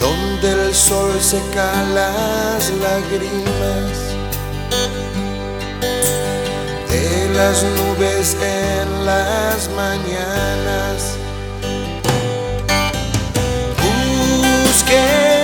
donde el sol seca las lágrimas. De las nubes en las mañanas. Búsquenme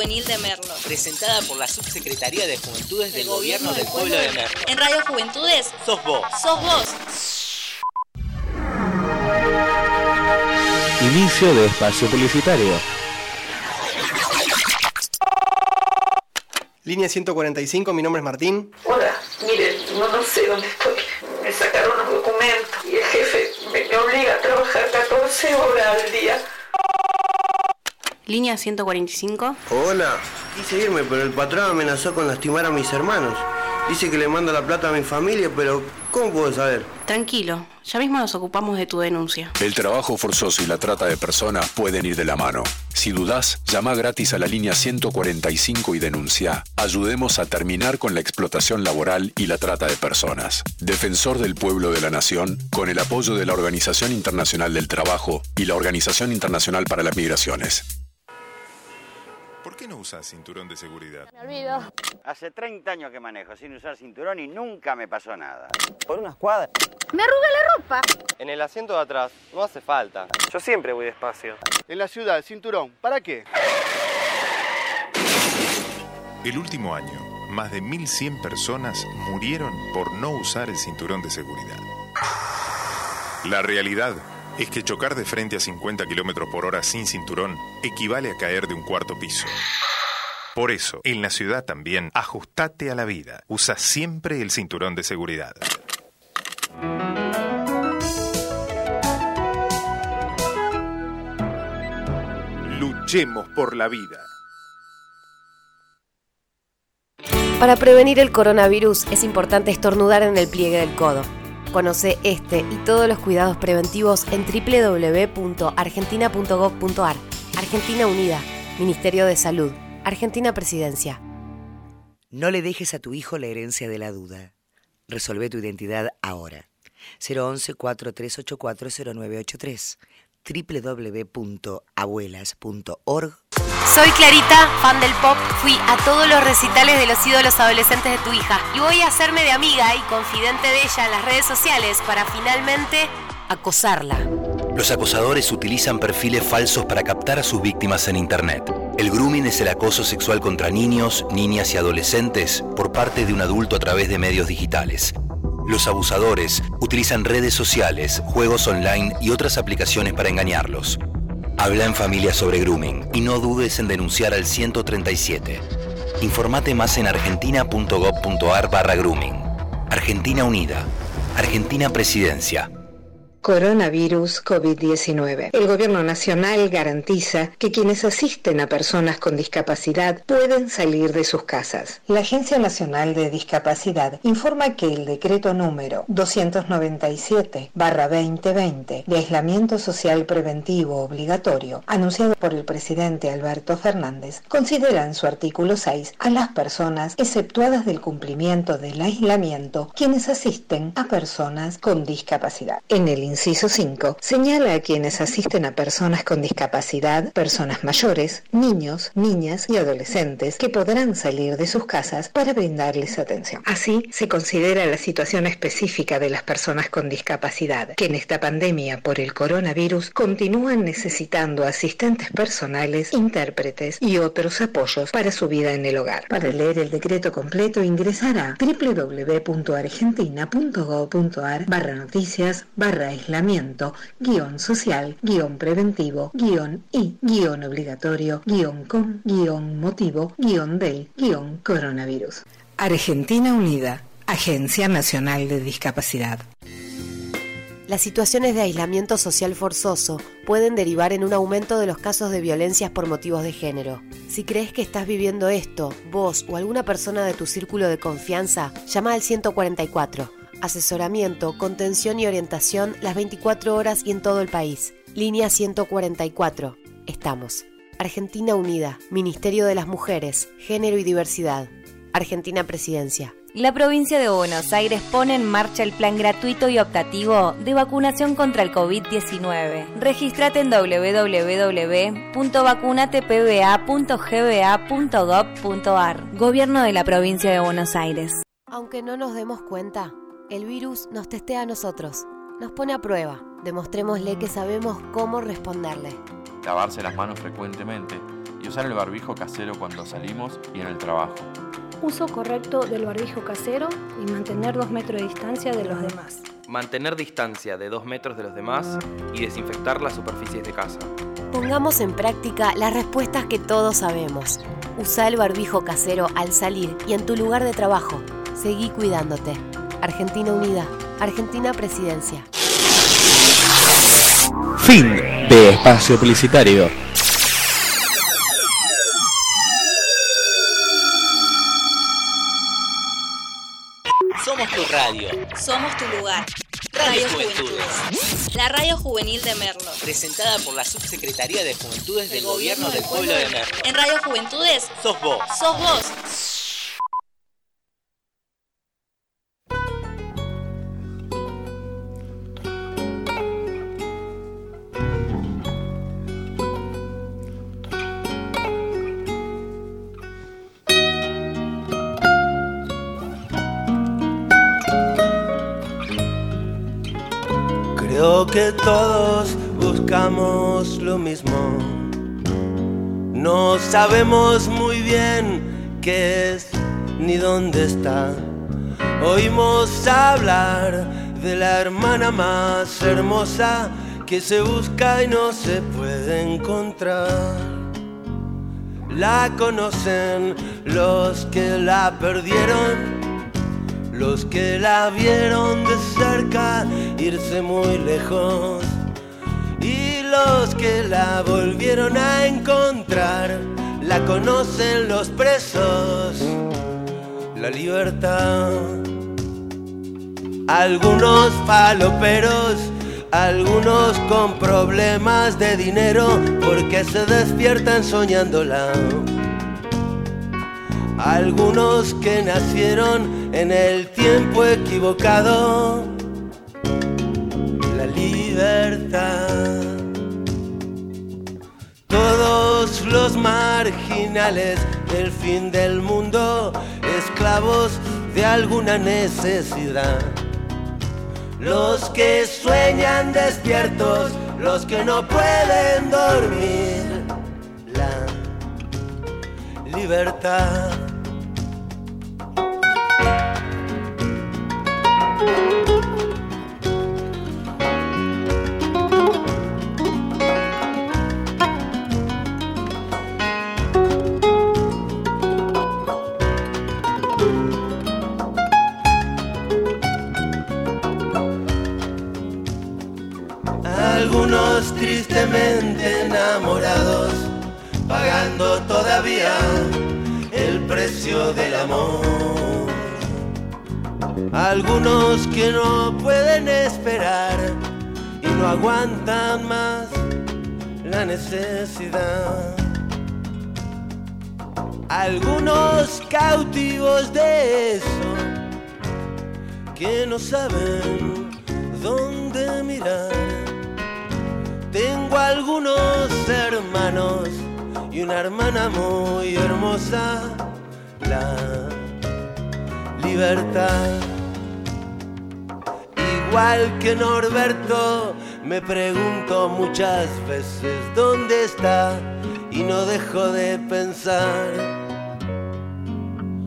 juvenil de Merlos. Presentada por la Subsecretaría de Juventudes del Gobierno del Pueblo de Merlo. En Radio Juventudes Sos vos. sos vos. Inicio de espacio publicitario. Línea 145, mi nombre es Martín. Hola, mire, no, no sé dónde estoy. Me sacaron unos documentos y el jefe me, me obliga a trabajar 14 horas al día. Línea 145. Hola, quise irme, pero el patrón amenazó con lastimar a mis hermanos. Dice que le manda la plata a mi familia, pero ¿cómo puedo saber? Tranquilo, ya mismo nos ocupamos de tu denuncia. El trabajo forzoso y la trata de personas pueden ir de la mano. Si dudás, llama gratis a la línea 145 y denuncia. Ayudemos a terminar con la explotación laboral y la trata de personas. Defensor del pueblo de la nación, con el apoyo de la Organización Internacional del Trabajo y la Organización Internacional para las Migraciones. ¿Por qué no usas cinturón de seguridad? Me olvido. Hace 30 años que manejo sin usar cinturón y nunca me pasó nada. Por unas cuadras. Me arruga la ropa. En el asiento de atrás no hace falta. Yo siempre voy despacio. En la ciudad, cinturón, ¿para qué? El último año, más de 1.100 personas murieron por no usar el cinturón de seguridad. La realidad es que chocar de frente a 50 km por hora sin cinturón equivale a caer de un cuarto piso. Por eso, en la ciudad también, ajustate a la vida. Usa siempre el cinturón de seguridad. Luchemos por la vida. Para prevenir el coronavirus es importante estornudar en el pliegue del codo. Conoce este y todos los cuidados preventivos en www.argentina.gov.ar. Argentina Unida, Ministerio de Salud, Argentina Presidencia. No le dejes a tu hijo la herencia de la duda. Resolve tu identidad ahora. 011-4384-0983 www.abuelas.org Soy Clarita, fan del pop. Fui a todos los recitales de los ídolos adolescentes de tu hija y voy a hacerme de amiga y confidente de ella en las redes sociales para finalmente acosarla. Los acosadores utilizan perfiles falsos para captar a sus víctimas en Internet. El grooming es el acoso sexual contra niños, niñas y adolescentes por parte de un adulto a través de medios digitales. Los abusadores utilizan redes sociales, juegos online y otras aplicaciones para engañarlos. Habla en familia sobre grooming y no dudes en denunciar al 137. Informate más en argentina.gov.ar barra grooming. Argentina Unida. Argentina Presidencia. Coronavirus COVID-19. El Gobierno Nacional garantiza que quienes asisten a personas con discapacidad pueden salir de sus casas. La Agencia Nacional de Discapacidad informa que el decreto número 297-2020 de aislamiento social preventivo obligatorio, anunciado por el presidente Alberto Fernández, considera en su artículo 6 a las personas exceptuadas del cumplimiento del aislamiento quienes asisten a personas con discapacidad. En el inciso 5, señala a quienes asisten a personas con discapacidad, personas mayores, niños, niñas y adolescentes que podrán salir de sus casas para brindarles atención. Así, se considera la situación específica de las personas con discapacidad, que en esta pandemia por el coronavirus continúan necesitando asistentes personales, intérpretes y otros apoyos para su vida en el hogar. Para leer el decreto completo ingresar a www.argentina.gov.ar barra noticias barra aislamiento, guion social, guion preventivo, guion y, guion obligatorio, guion con, guion motivo, guion del, guion coronavirus. Argentina Unida, Agencia Nacional de Discapacidad. Las situaciones de aislamiento social forzoso pueden derivar en un aumento de los casos de violencias por motivos de género. Si crees que estás viviendo esto, vos o alguna persona de tu círculo de confianza, llama al 144 asesoramiento, contención y orientación las 24 horas y en todo el país. Línea 144. Estamos. Argentina Unida, Ministerio de las Mujeres, Género y Diversidad. Argentina Presidencia. La provincia de Buenos Aires pone en marcha el plan gratuito y optativo de vacunación contra el COVID-19. Regístrate en www.vacunatepba.gba.gov.ar. Gobierno de la provincia de Buenos Aires. Aunque no nos demos cuenta, el virus nos testea a nosotros, nos pone a prueba. Demostrémosle que sabemos cómo responderle. Lavarse las manos frecuentemente y usar el barbijo casero cuando salimos y en el trabajo. Uso correcto del barbijo casero y mantener dos metros de distancia de los demás. Mantener distancia de dos metros de los demás y desinfectar las superficies de casa. Pongamos en práctica las respuestas que todos sabemos. Usa el barbijo casero al salir y en tu lugar de trabajo. Seguí cuidándote. Argentina Unida, Argentina Presidencia. Fin de espacio publicitario. Somos tu radio. Somos tu lugar. Radio Radio Juventudes. Juventudes. La radio juvenil de Merlo. Presentada por la Subsecretaría de Juventudes del Gobierno del Pueblo de Merlo. En Radio Juventudes Sos vos. sos vos. Sabemos muy bien qué es ni dónde está. Oímos hablar de la hermana más hermosa que se busca y no se puede encontrar. La conocen los que la perdieron los que la vieron de cerca irse muy lejos y los que la volvieron a encontrar la conocen los presos la libertad algunos faloperos algunos con problemas de dinero porque se despiertan soñándola algunos que nacieron en el tiempo equivocado. La libertad. Los marginales del fin del mundo, esclavos de alguna necesidad. Los que sueñan despiertos, los que no pueden dormir. La libertad. Enamorados, pagando todavía el precio del amor. Algunos que no pueden esperar y no aguantan más la necesidad. Algunos cautivos de eso que no saben dónde mirar. Tengo algunos hermanos y una hermana muy hermosa, la libertad. Igual que Norberto, me pregunto muchas veces dónde está y no dejo de pensar.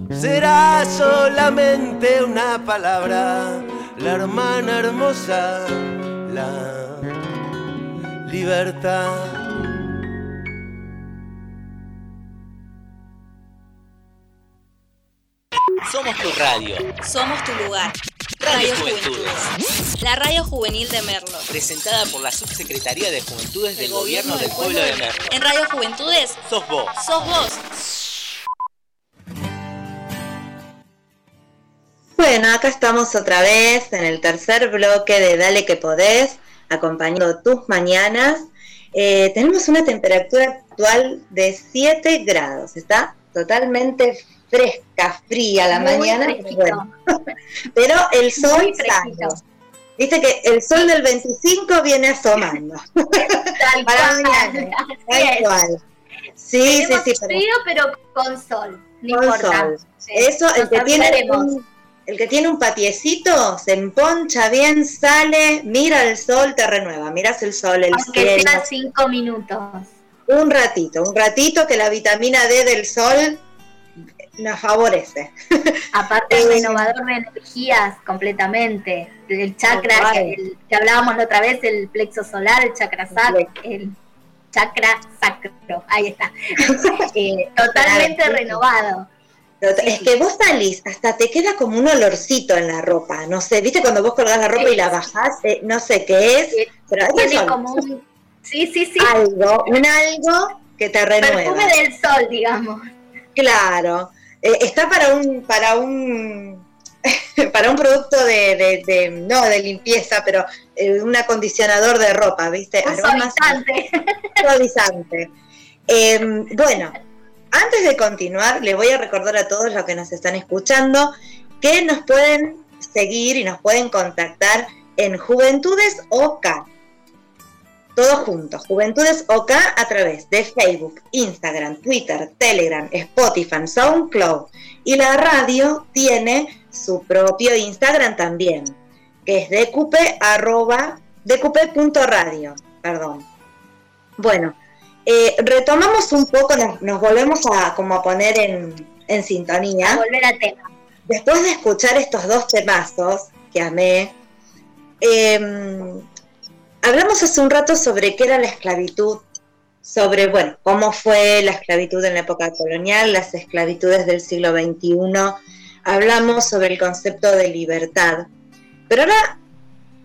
Será solamente una palabra, la hermana hermosa, la libertad. Somos tu radio. Somos tu lugar. Radio Radio Juventudes. Juventudes. La radio juvenil de Merlo. Presentada por la Subsecretaría de Juventudes del Gobierno del Pueblo de Merlo. En Radio Juventudes Sos vos. sos vos. Bueno, acá estamos otra vez en el tercer bloque de Dale que podés, acompañando tus mañanas. Eh, tenemos una temperatura actual de 7 grados, está totalmente fresca, fría la Muy mañana. bueno. Pero el sol sale. Viste que el sol del 25 viene asomando. Tal Para cual. mañana. Tal cual. Sí, sí, Tenemos sí. frío, pero con sol. No con importa. sol. Sí, Eso, el nos que, tiene un, el que tiene un patiecito se emponcha bien, sale, mira el sol, te renueva. Miras el sol, el Aunque cielo. sea cinco minutos. Un ratito, un ratito que la vitamina D del sol nos favorece. Aparte el renovador de energías completamente. El chakra, que, el- que hablábamos la otra vez, el plexo solar, el chakra sacro, el chakra sacro, ahí está. Eh, totalmente Claro. Es que vos salís, hasta te queda como un olorcito en la ropa. No sé, viste cuando vos colgás la ropa y la bajás, Eh, no sé qué es, pero es Tiene sol. como un. Sí, sí, sí. algo, un algo que te renueva. Perfume del sol, digamos. Claro. Eh, está para un, para un para un producto de, no de limpieza, pero eh, un acondicionador de ropa, ¿viste? Un suavizante. Suavizante. Em, bueno, antes de continuar, le voy a recordar a todos los que nos están escuchando que nos pueden seguir y nos pueden contactar en Juventudes OK. Todos juntos, Juventudes OK a través de Facebook, Instagram, Twitter, Telegram, Spotify, SoundCloud. Y la radio tiene su propio Instagram también, que es decupe.radio, perdón. Bueno, eh, retomamos un poco, nos, volvemos a como a poner en, en sintonía. A volver a tema. Después de escuchar estos dos temazos que amé, em, hablamos hace un rato sobre qué era la esclavitud, sobre, bueno, cómo fue la esclavitud en la época colonial, las esclavitudes del siglo XXI, hablamos sobre el concepto de libertad. Pero ahora,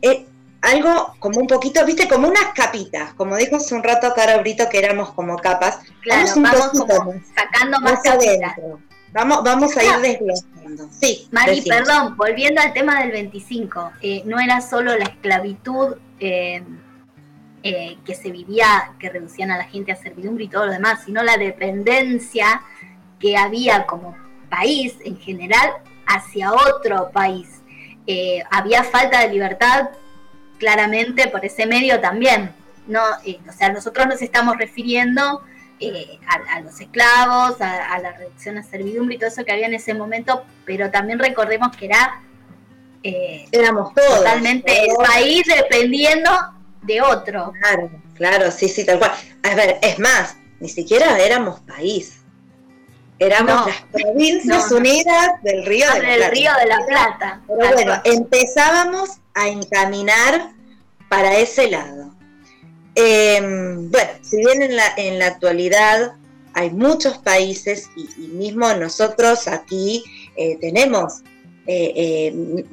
eh, algo como un poquito, viste, como unas capitas, como dijo hace un rato Caro Brito que éramos como capas. Claro, vamos, sacando más, adentro. Vamos, vamos a ir desglosando. Sí. Mari, perdón, volviendo al tema del 25, eh, no era solo la esclavitud eh, que se vivía, que reducían a la gente a servidumbre y todo lo demás, sino la dependencia que había como país en general hacia otro país. Eh, había falta de libertad claramente por ese medio también. No, eh, o sea, nosotros nos estamos refiriendo eh, a, los esclavos, a, la reducción a servidumbre y todo eso que había en ese momento, pero también recordemos que era éramos todos totalmente el país dependiendo de otro. Claro, claro, sí, sí, tal cual. A ver, es más, ni siquiera éramos país. Éramos las provincias unidas del Río de, la Plata. Río de la Plata. Pero bueno, empezábamos a encaminar para ese lado. Em, bueno, si bien en la, en la actualidad hay muchos países y, mismo nosotros aquí eh, tenemos, eh, eh,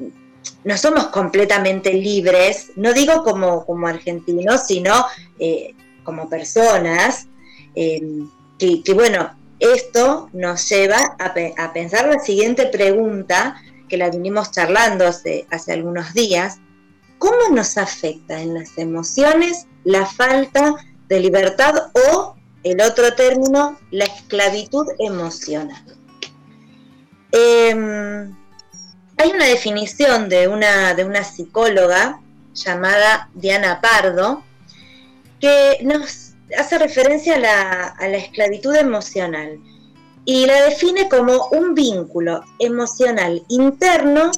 no somos completamente libres, no digo como, como argentinos, sino como personas, em, que bueno, esto nos lleva a, pensar la siguiente pregunta que la vinimos charlando hace, hace algunos días. ¿Cómo nos afecta en las emociones la falta de libertad o, el otro término, la esclavitud emocional? Em, hay una definición de una, de una psicóloga llamada Diana Pardo que nos hace referencia a la, esclavitud emocional y la define como un vínculo emocional interno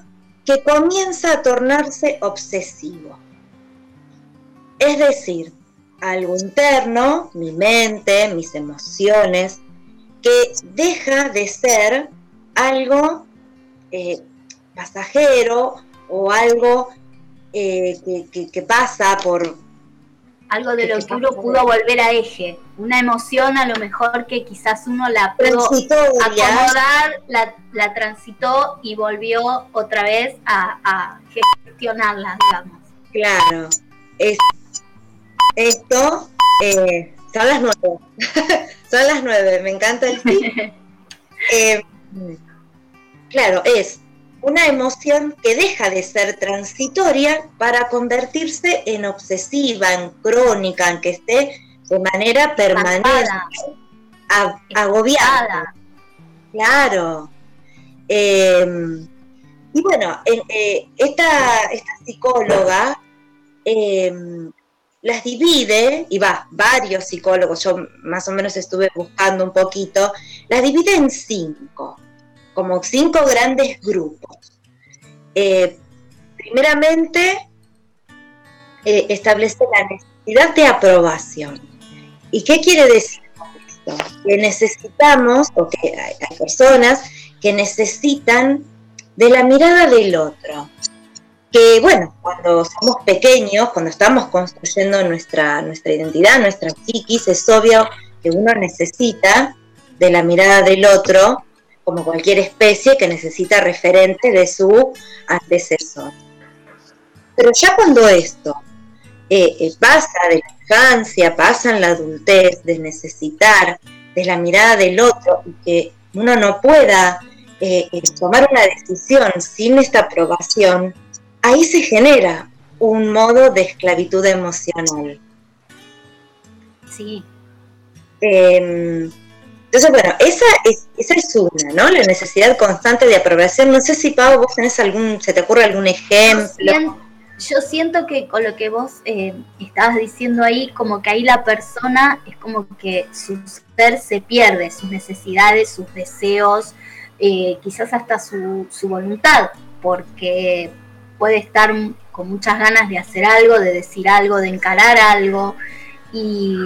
que comienza a tornarse obsesivo. Es decir, algo interno, mi mente, mis emociones, que deja de ser algo eh, pasajero o algo eh, que, pasa por, algo de lo que uno pudo volver a eje, una emoción a lo mejor que quizás uno la pudo acomodar, la, transitó y volvió otra vez a, gestionarla, digamos. Claro, es, esto eh, son las nueve, son las nueve, me encanta el. Eh, claro, es una emoción que deja de ser transitoria para convertirse en obsesiva, en crónica, en que esté de manera permanente, agobiada. Claro. Em, y bueno, eh, esta, esta, psicóloga em, las divide, y va, varios psicólogos, yo más o menos estuve buscando un poquito, las divide en cinco como cinco grandes grupos. Eh, primeramente, eh, establece la necesidad de aprobación. ¿Y qué quiere decir esto? Que necesitamos, o que hay, personas que necesitan de la mirada del otro. Que bueno, cuando somos pequeños, cuando estamos construyendo nuestra, nuestra identidad, nuestra psiquis, es obvio que uno necesita de la mirada del otro como cualquier especie que necesita referente de su antecesor. Pero ya cuando esto eh, eh, pasa de la infancia, pasa en la adultez, de necesitar de la mirada del otro y que uno no pueda eh, tomar una decisión sin esta aprobación, ahí se genera un modo de esclavitud emocional. Sí. Em, entonces, bueno, esa es, esa es una, ¿no? La necesidad constante de aprobación. No sé si, Pau, vos tenés algún, se te ocurre algún ejemplo. Yo siento, que con lo que vos eh, estabas diciendo ahí, como que ahí la persona es como que su ser se pierde, sus necesidades, sus deseos, eh, quizás hasta su, su voluntad, porque puede estar con muchas ganas de hacer algo, de decir algo, de encarar algo, y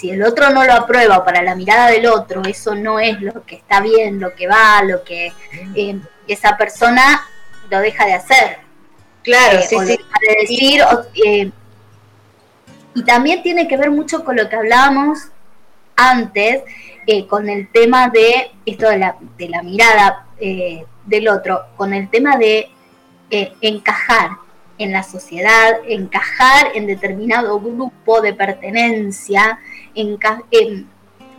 si el otro no lo aprueba para la mirada del otro, eso no es lo que está bien, lo que va, lo que eh, esa persona lo deja de hacer. Claro, eh, sí, sí. de decir. Eh, y también tiene que ver mucho con lo que hablábamos antes, con el tema de esto de la, de la mirada del otro, con el tema de encajar en la sociedad, encajar en determinado grupo de pertenencia,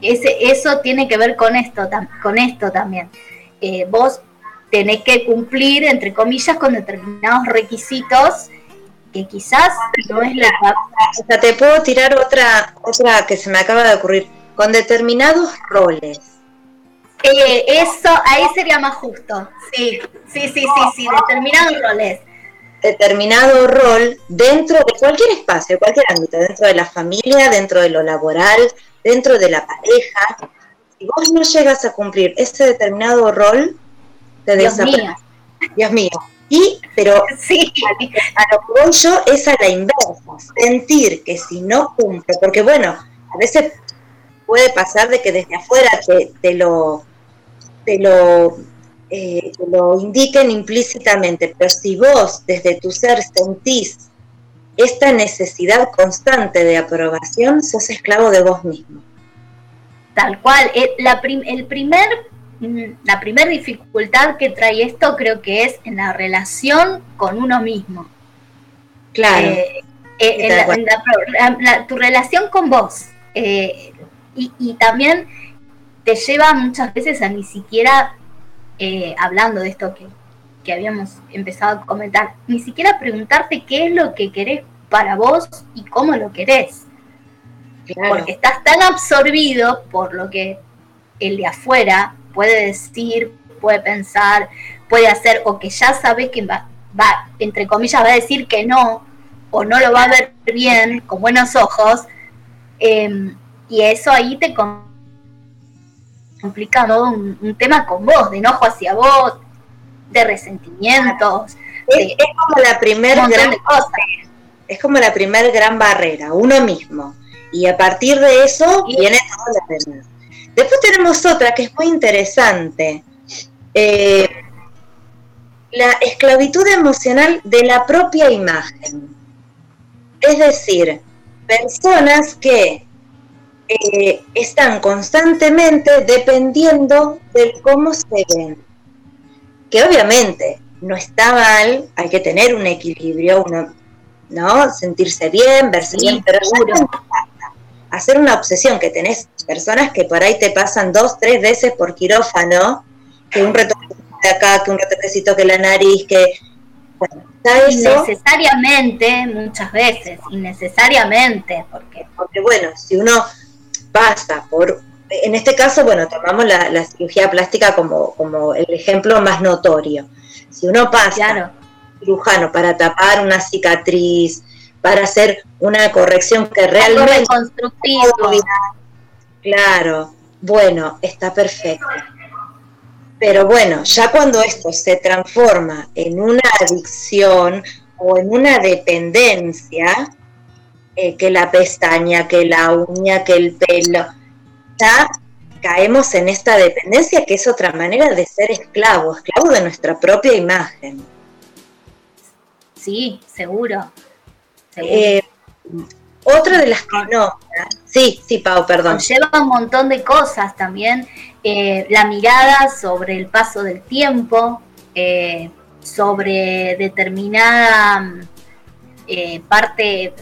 ese, eso tiene que ver con esto, con esto también. Eh, vos tenés que cumplir, entre comillas, con determinados requisitos que quizás no es la... O sea, te puedo tirar otra, otra que se me acaba de ocurrir, con determinados roles. Eh, eso, ahí sería más justo, sí, sí, sí, sí, sí, determinados roles determinado rol dentro de cualquier espacio, cualquier ámbito, dentro de la familia, dentro de lo laboral, dentro de la pareja. Si vos no llegas a cumplir ese determinado rol, te Dios mío. Dios mío. Y, pero sí. a, lo que voy yo es a la inversa, sentir que si no cumple, porque bueno, a veces puede pasar de que desde afuera te, te lo, te lo eh, lo indiquen implícitamente, pero si vos desde tu ser sentís esta necesidad constante de aprobación, sos esclavo de vos mismo. Tal cual, eh, la, el primer, mm, la primera dificultad que trae esto creo que es en la relación con uno mismo. Claro. Eh, tu relación con vos. Y, y también te lleva muchas veces a ni siquiera eh, hablando de esto que, habíamos empezado a comentar, ni siquiera preguntarte qué es lo que querés para vos y cómo lo querés. Porque estás tan absorbido por lo que el de afuera puede decir, puede pensar, puede hacer, o que ya sabes que va, va, entre comillas, va a decir que no, o no lo va a ver bien, con buenos ojos, em, y eso ahí te complicado un, tema con vos, de enojo hacia vos, de resentimientos. Es, como la primera gran Es como la primer gran barrera, uno mismo. Y a partir de eso viene todo lo demás. Después tenemos otra que es muy interesante. Eh, la esclavitud emocional de la propia imagen. Es decir, personas que eh, están constantemente dependiendo de cómo se ven. Que obviamente no está mal, hay que tener un equilibrio, uno, ¿no? Sentirse bien, verse bien, pero hacer una obsesión que tenés personas que por ahí te pasan dos, tres veces por quirófano, que un retoquecito de acá, que un retoquecito que la nariz, que bueno, innecesariamente, muchas veces, innecesariamente, porque porque bueno, si uno pasa por, en este caso, bueno, tomamos la, cirugía plástica como, como, el ejemplo más notorio. Si uno pasa cirujano para tapar una cicatriz, para hacer una corrección que realmente... Claro, bueno, está perfecto. Pero bueno, ya cuando esto se transforma en una adicción o en una dependencia, eh, que la pestaña, que la uña, que el pelo. Ya caemos en esta dependencia que es otra manera de ser esclavo, esclavo de nuestra propia imagen. Sí, seguro. Eh, otra de las que no. Sí, sí, Pau, perdón. Lleva un montón de cosas también. Eh, la mirada sobre el paso del tiempo, sobre determinada parte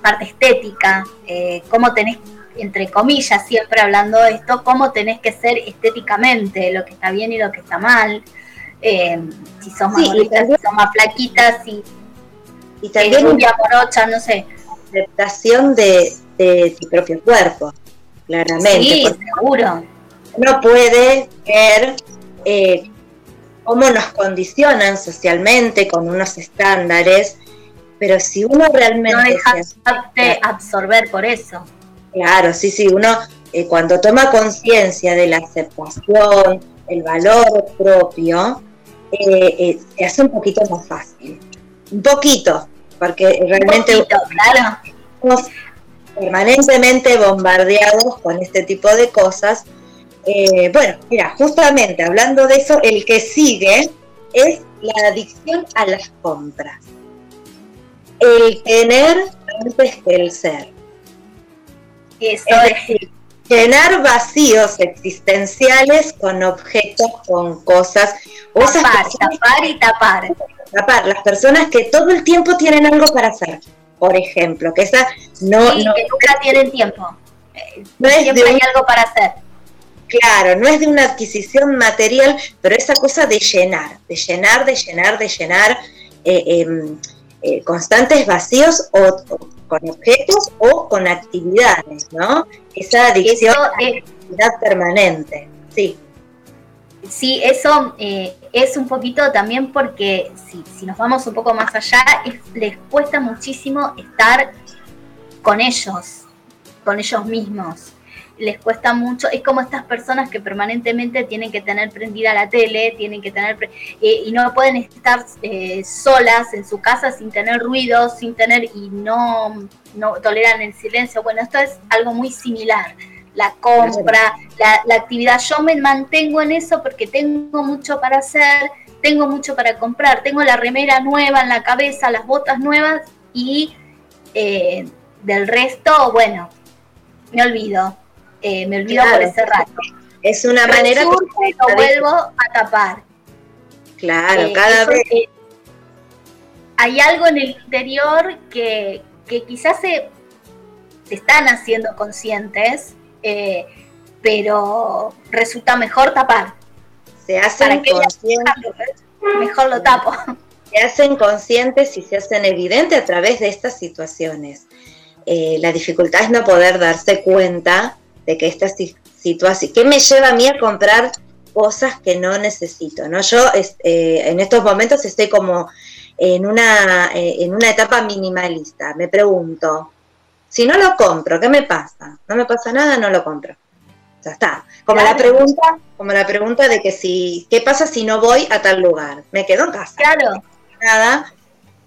parte estética, eh, cómo tenés entre comillas, siempre hablando de esto, cómo tenés que ser estéticamente, lo que está bien y lo que está mal. Eh, si sos más gorditas, si sos más flaquitas, si y también una morocha, no sé. Aceptación de, de tu propio cuerpo, claramente. Sí, seguro. Uno puede ver eh, cómo nos condicionan socialmente con unos estándares, pero si uno realmente... No dejarte absorber por eso. Claro, sí, sí, uno eh, cuando toma conciencia de la aceptación, el valor propio, eh, se hace un poquito más fácil. Un poquito, porque realmente estamos permanentemente bombardeados con este tipo de cosas. Eh, bueno, mira, justamente hablando de eso, el que sigue es la adicción a las compras. El tener antes que el ser. Eso es decir, llenar vacíos existenciales con objetos, con cosas. Tapar, tapar y tapar tapar las personas que todo el tiempo tienen algo para hacer. Por ejemplo, que esa no, sí, que nunca tienen tiempo. No es Siempre hay algo para hacer. Claro, no es de una adquisición material, pero esa cosa de llenar, de llenar, de llenar, de llenar eh, em, eh, constantes vacíos o, con objetos o con actividades, ¿no? Esa adicción a la actividad permanente, sí. Sí, eso eh, es un poquito también porque si, si, nos vamos un poco más allá, les cuesta muchísimo estar con ellos, con ellos mismos. Les cuesta mucho, es como estas personas que permanentemente tienen que tener prendida la tele, tienen que tener, eh, y no pueden estar eh, solas en su casa sin tener ruido, sin tener, y no, no toleran el silencio. Bueno, esto es algo muy similar la compra, la, actividad. Yo me mantengo en eso porque tengo mucho para hacer, tengo mucho para comprar, tengo la remera nueva en la cabeza, las botas nuevas y eh, del resto, bueno, me olvido, eh, me olvido por ese rato. Es una manera que lo vuelvo a tapar. Claro, eh, cada vez. hay algo en el interior que, que quizás se, se están haciendo conscientes, eh, pero resulta mejor tapar. Se hacen conscientes. Mejor lo tapo. Se hacen conscientes y se hacen evidentes a través de estas situaciones. Eh, la dificultad es no poder darse cuenta de que esta situación, ¿qué me lleva a mí a comprar cosas que no necesito? ¿no? Yo eh, en estos momentos estoy como en una, en una etapa minimalista. Me pregunto, si no lo compro, ¿qué me pasa? No me pasa nada, no lo compro. Ya está. Como la pregunta, como la pregunta de que si, ¿qué pasa si no voy a tal lugar? Me quedo en casa. Claro. Nada.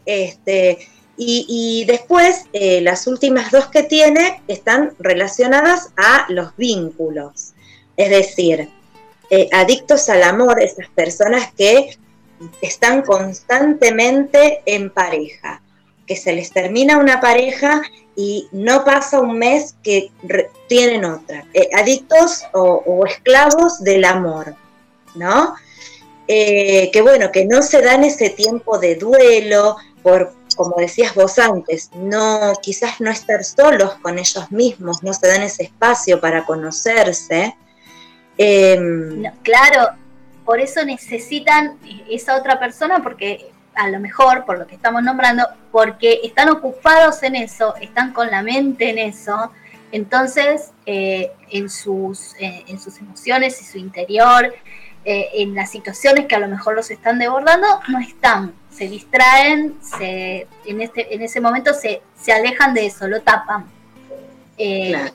Este, y, después, eh, las últimas dos que tiene están relacionadas a los vínculos. Es decir, eh, adictos al amor, esas personas que están constantemente en pareja, que se les termina una pareja y no pasa un mes que tienen otra. Eh, adictos o, esclavos del amor, ¿no? Que bueno, que no se dan ese tiempo de duelo, por, como decías vos antes, no, quizás no estar solos con ellos mismos, no se dan ese espacio para conocerse. Em, claro, por eso necesitan esa otra persona, porque a lo mejor, por lo que estamos nombrando, porque están ocupados en eso, están con la mente en eso, entonces eh, en, sus, eh, en sus emociones y su interior, eh, en las situaciones que a lo mejor los están desbordando, no están, se distraen, se, en, este, en ese momento se, se alejan de eso, lo tapan.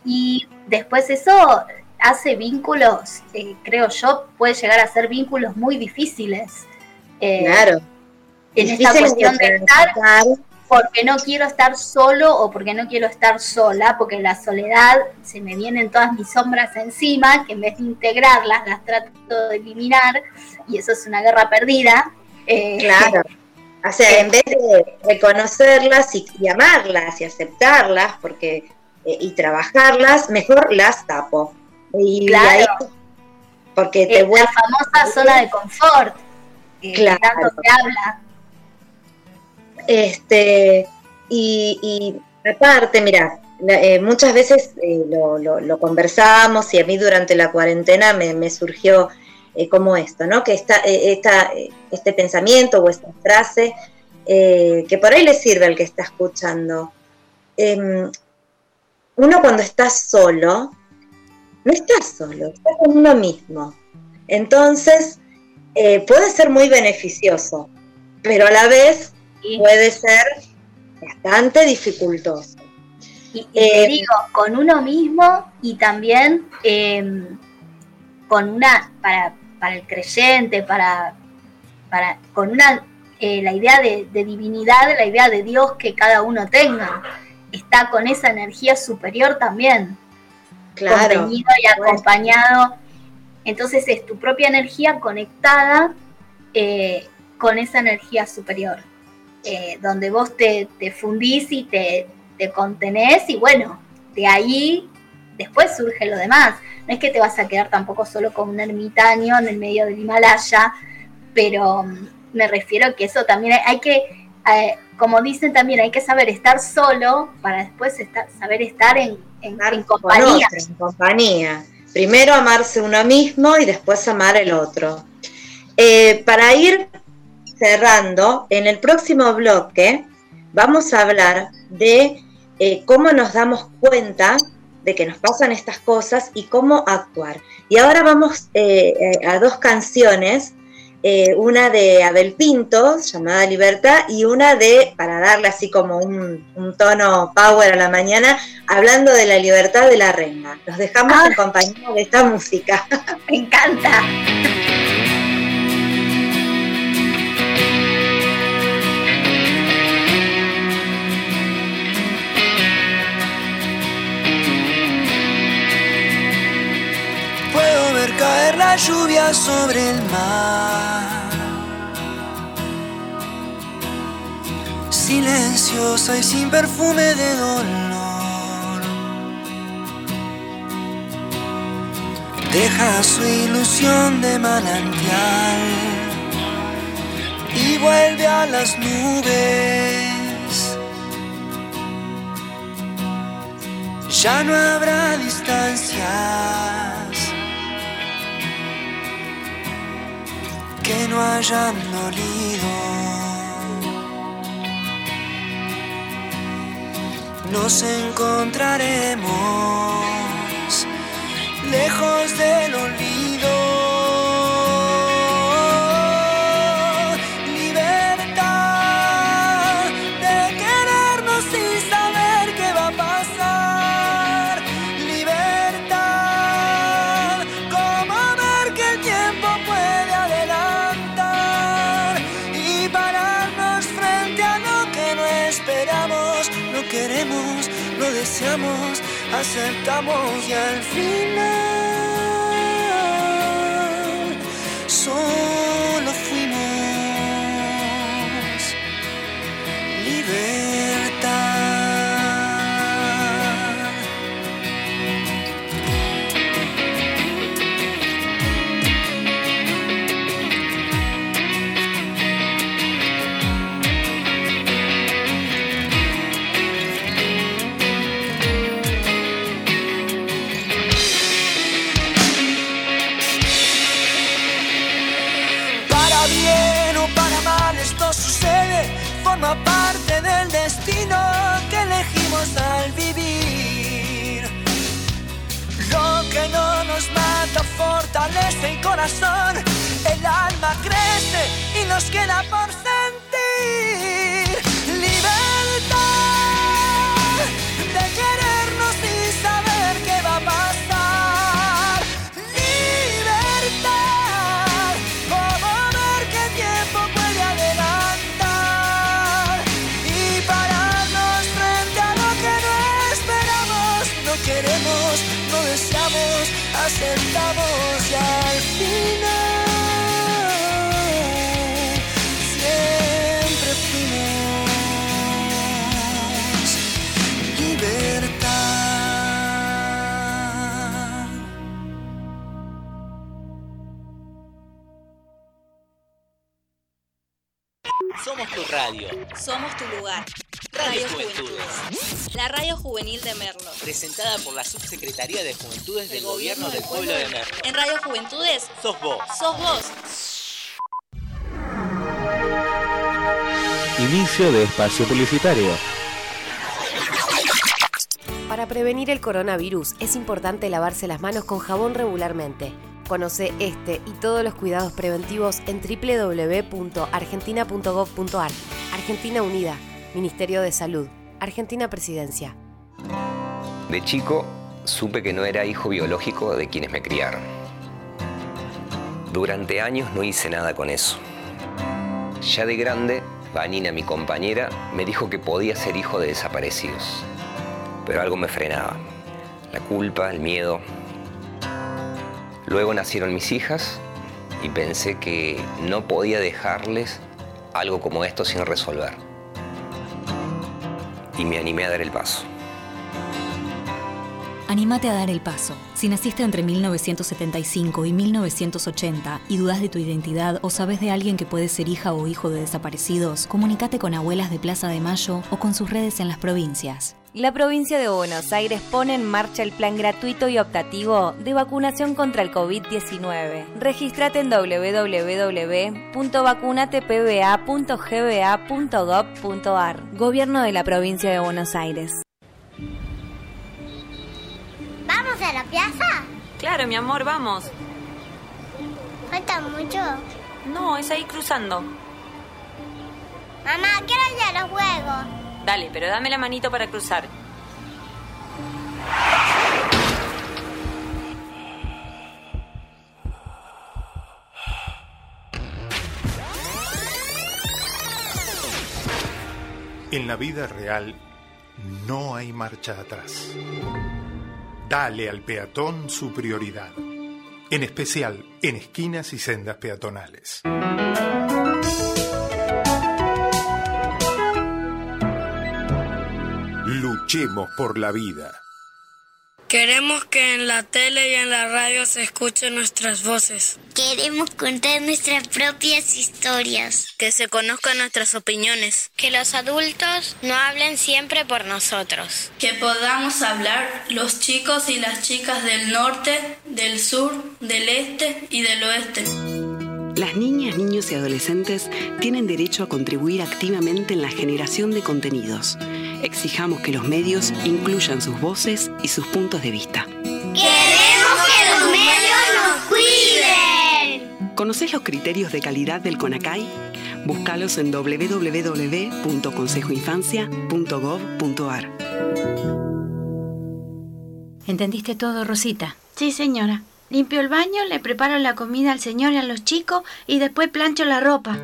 Y después eso hace vínculos, creo yo, puede llegar a ser vínculos muy difíciles. claro en esta cuestión de estar porque no quiero estar solo o porque no quiero estar sola, porque la soledad se me vienen todas mis sombras encima, que en vez de integrarlas las trato de eliminar y eso es una guerra perdida. Eh, claro. O sea, en vez de reconocerlas y, amarlas y aceptarlas porque eh, y trabajarlas, mejor las tapo. Y claro. porque te La famosa zona de confort. claro. tanto se habla. Este, y, aparte, mira, eh, muchas veces eh, lo, lo, conversamos y a mí durante la cuarentena me, surgió como esto, ¿no? Que esta, este pensamiento o esta frase que por ahí le sirve al que está escuchando. Em, uno cuando está solo, no está solo, está con uno mismo. Entonces, puede ser muy beneficioso, pero a la vez puede ser bastante dificultoso. Y, te eh, digo, con uno mismo y también em, con una, para, para el creyente, para, para con una, eh, la idea de, divinidad, la idea de Dios que cada uno tenga, está con esa energía superior también, claro, y acompañado. Entonces es tu propia energía conectada eh, con esa energía superior. Eh, donde vos te, fundís y te, contenés y bueno, de ahí después surge lo demás. No es que te vas a quedar tampoco solo como un ermitaño en el medio del Himalaya, pero mm, me refiero que eso también hay, que, eh, como dicen también, hay que saber estar solo para después saber estar en, compañía. en compañía. Primero amarse uno mismo y después amar el otro. Eh, para ir cerrando, en el próximo bloque vamos a hablar de eh, cómo nos damos cuenta de que nos pasan estas cosas y cómo actuar. Y ahora vamos eh, eh, a dos canciones, una de Abel Pinto, llamada Libertad, y una de, para darle así como un, tono power a la mañana, hablando de la libertad de la reina. Los dejamos ah. en compañía de esta música. Me encanta. Sobre el mar. Silenciosa y sin perfume de dolor. Deja su ilusión de manantial y vuelve a las nubes. Ya no habrá distancia que no hayan dolido. Nos encontraremos lejos del olvido. Aceptamos y al final corazón, el alma crece y nos queda por Somos tu lugar. Radio Juventudes. La radio juvenil de Merlo. Presentada por la Subsecretaría de Juventudes del Gobierno del Pueblo de Merlo. En Radio Juventudes Sos vos. sos vos. Inicio de espacio publicitario. Para prevenir el coronavirus es importante lavarse las manos con jabón regularmente. Conoce este y todos los cuidados preventivos en www.argentina.gov.ar. Argentina Unida, Ministerio de Salud, Argentina Presidencia. De chico supe que no era hijo biológico de quienes me criaron. Durante años no hice nada con eso. Ya de grande, Vanina, mi compañera, me dijo que podía ser hijo de desaparecidos. Pero algo me frenaba. La culpa, el miedo. Luego nacieron mis hijas y pensé que no podía dejarles algo como esto sin resolver. Y me animé a dar el paso. Anímate a dar el paso. Si naciste entre 1975 y 1980 y dudas de tu identidad o sabes de alguien que puede ser hija o hijo de desaparecidos, comunícate con abuelas de Plaza de Mayo o con sus redes en las provincias. La provincia de Buenos Aires pone en marcha el plan gratuito y optativo de vacunación contra el COVID-19. Regístrate en www.vacunatepba.gba.gov.ar. Gobierno de la provincia de Buenos Aires. ¿Vamos a la plaza? Claro, mi amor, vamos. ¿Falta mucho? No, es ahí cruzando. Mamá, quiero ir a los juegos. Dale, pero dame la manito para cruzar. En la vida real no hay marcha atrás. Dale al peatón su prioridad, en especial en esquinas y sendas peatonales. Luchemos por la vida. Queremos que en la tele y en la radio se escuchen nuestras voces. Queremos contar nuestras propias historias. Que se conozcan nuestras opiniones. Que los adultos no hablen siempre por nosotros. Que podamos hablar los chicos y las chicas del norte, del sur, del este y del oeste. Las niñas, niños y adolescentes tienen derecho a contribuir activamente en la generación de contenidos. Exijamos que los medios incluyan sus voces y sus puntos de vista. ¡Queremos que los medios nos cuiden! ¿Conoces los criterios de calidad del CONACAI? Búscalos en www.consejoinfancia.gov.ar. ¿Entendiste todo, Rosita? Sí, señora. Limpio el baño, le preparo la comida al señor y a los chicos y después plancho la ropa.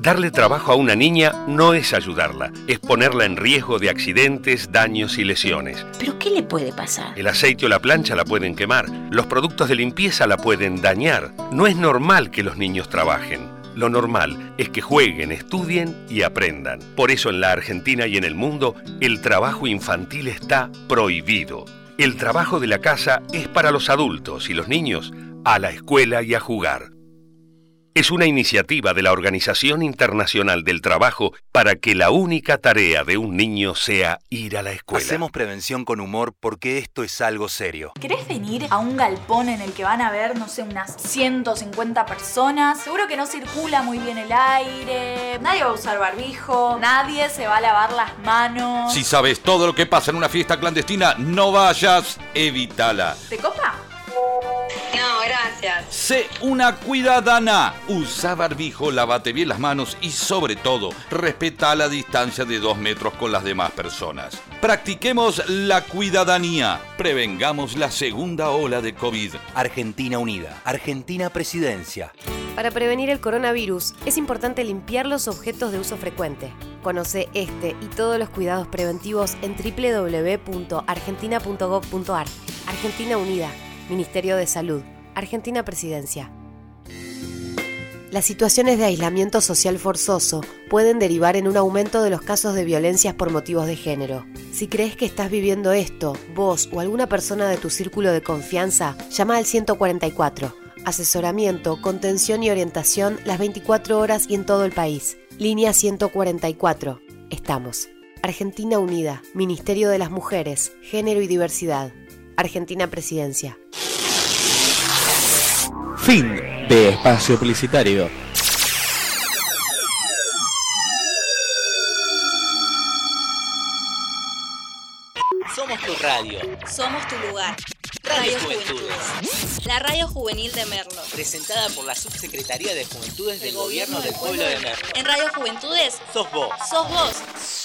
Darle trabajo a una niña no es ayudarla, es ponerla en riesgo de accidentes, daños y lesiones. ¿Pero qué le puede pasar? El aceite o la plancha la pueden quemar, los productos de limpieza la pueden dañar. No es normal que los niños trabajen. Lo normal es que jueguen, estudien y aprendan. Por eso en la Argentina y en el mundo el trabajo infantil está prohibido. El trabajo de la casa es para los adultos y los niños a la escuela y a jugar. Es una iniciativa de la Organización Internacional del Trabajo para que la única tarea de un niño sea ir a la escuela. Hacemos prevención con humor porque esto es algo serio. ¿Querés venir a un galpón en el que van a ver, no sé, unas 150 personas? Seguro que no circula muy bien el aire, nadie va a usar barbijo, nadie se va a lavar las manos. Si sabes todo lo que pasa en una fiesta clandestina, no vayas, evítala. ¿Te copa? No, gracias. Sé una cuidadana. Usa barbijo, lávate bien las manos y sobre todo, respeta la distancia de dos metros con las demás personas. Practiquemos la cuidadanía. Prevengamos la segunda ola de COVID. Argentina Unida. Argentina Presidencia. Para prevenir el coronavirus es importante limpiar los objetos de uso frecuente. Conoce este y todos los cuidados preventivos en www.argentina.gov.ar. Argentina Unida. Ministerio de Salud, Argentina Presidencia. Las situaciones de aislamiento social forzoso pueden derivar en un aumento de los casos de violencias por motivos de género. Si crees que estás viviendo esto, vos o alguna persona de tu círculo de confianza, llama al 144. Asesoramiento, contención y orientación las 24 horas y en todo el país. Línea 144. Estamos. Argentina Unida, Ministerio de las Mujeres, Género y Diversidad. Argentina Presidencia. Fin de espacio publicitario. Somos tu radio. Somos tu lugar. Radio Juventudes. La radio juvenil de Merlo. Presentada por la Subsecretaría de Juventudes del, Gobierno del Pueblo de Merlo. En Radio Juventudes. Sos vos. Sos vos.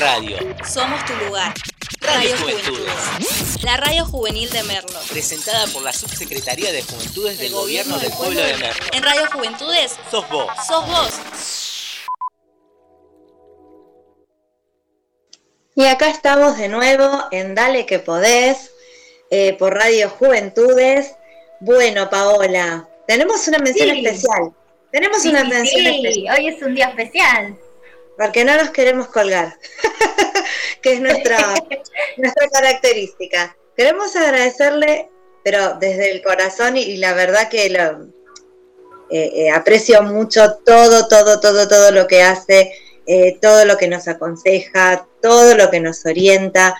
Radio. Somos tu lugar. Radio Radio Juventudes. Juventudes. La radio juvenil de Merlo. Presentada por la Subsecretaría de Juventudes del Gobierno del Pueblo de Merlo. En Radio Juventudes Sos vos. sos vos. Y acá estamos de nuevo en Dale que podés, eh, por Radio Juventudes. Bueno, Paola, tenemos una mención Sí. especial. Tenemos Sí, una sí, mención sí, especial. hoy es un día especial. Porque no nos queremos colgar, que es nuestra, nuestra característica. Queremos agradecerle, pero desde el corazón y, y la verdad que lo, eh, eh, aprecio mucho todo, todo, todo, todo lo que hace, eh, todo lo que nos aconseja, todo lo que nos orienta.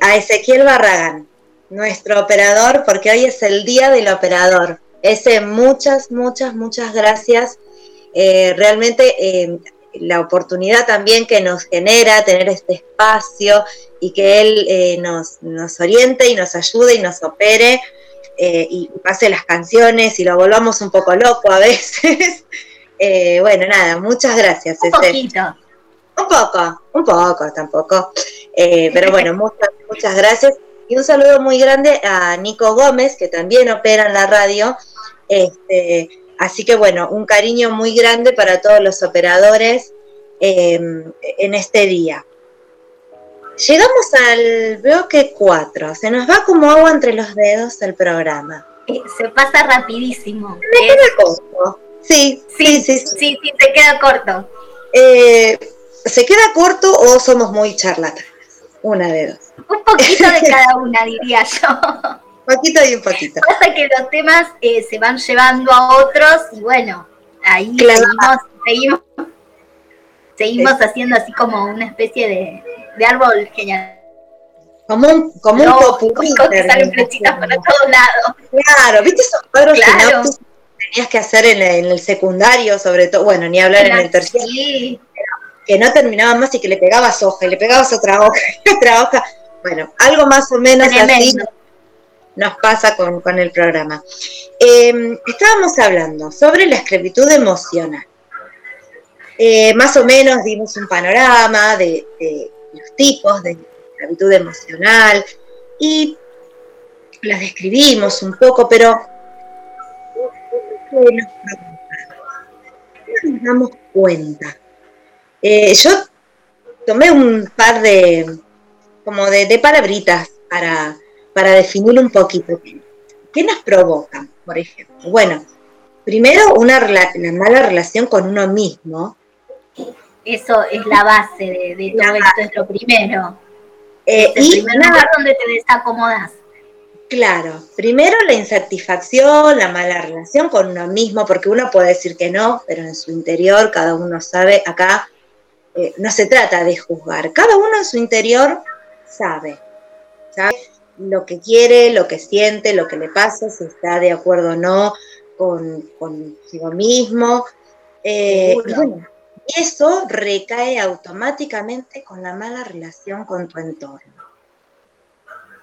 A Ezequiel Barragán, nuestro operador, porque hoy es el día del operador. Ese, muchas, muchas, muchas gracias. Realmente la oportunidad también que nos genera tener este espacio y que él eh, nos, nos oriente y nos ayude y nos opere eh, y pase las canciones y lo volvamos un poco loco a veces. Eh, bueno, nada, muchas gracias. Un poquito. Un poco, un poco tampoco. Pero bueno, muchas, muchas gracias. Y un saludo muy grande a Nico Gómez, que también opera en la radio. Este, así que bueno, un cariño muy grande para todos los operadores eh, en este día. Llegamos al bloque 4. Se nos va como agua entre los dedos el programa. Eh, Se pasa rapidísimo. Me queda corto. Sí, sí, sí, sí. Sí, sí, se queda corto. Eh, ¿Se queda corto o somos muy charlatanas? Una de dos. Un poquito de cada una, diría yo. Un poquito y un poquito. Pasa que los temas eh, se van llevando a otros y bueno, ahí Claro. seguimos, seguimos, seguimos haciendo así como una especie de, de árbol genial. Como un, como un popurrí que salen flechitas para todos lados. Claro, ¿viste esos cuadros Claro. que tenías que hacer en, el- en el secundario, sobre todo? Bueno, ni hablar en el terciario. Sí, Que no terminaban más y que le pegabas hoja y le pegabas otra hoja y otra hoja. Bueno, algo más o menos así. Nos pasa con, con el programa. Eh, estábamos hablando sobre la esclavitud emocional. Eh, más o menos dimos un panorama de, los tipos de esclavitud emocional y las describimos un poco, pero ¿qué nos preocupa? ¿Cómo nos damos cuenta? Eh, yo tomé un par de como de, de palabritas para, para definir un poquito. ¿Qué nos provocan, por ejemplo? Bueno, primero una, la mala relación con uno mismo. eso es la base de, de todo esto, es lo primero. Eh, Es el y primer una- donde te desacomodas. Claro, primero la insatisfacción, la mala relación con uno mismo, porque uno puede decir que no, pero en su interior cada uno sabe, acá eh, no se trata de juzgar, cada uno en su interior sabe lo que quiere, lo que siente, lo que le pasa, si está de acuerdo o no con consigo mismo. Eh, y bueno, eso recae automáticamente con la mala relación con tu entorno.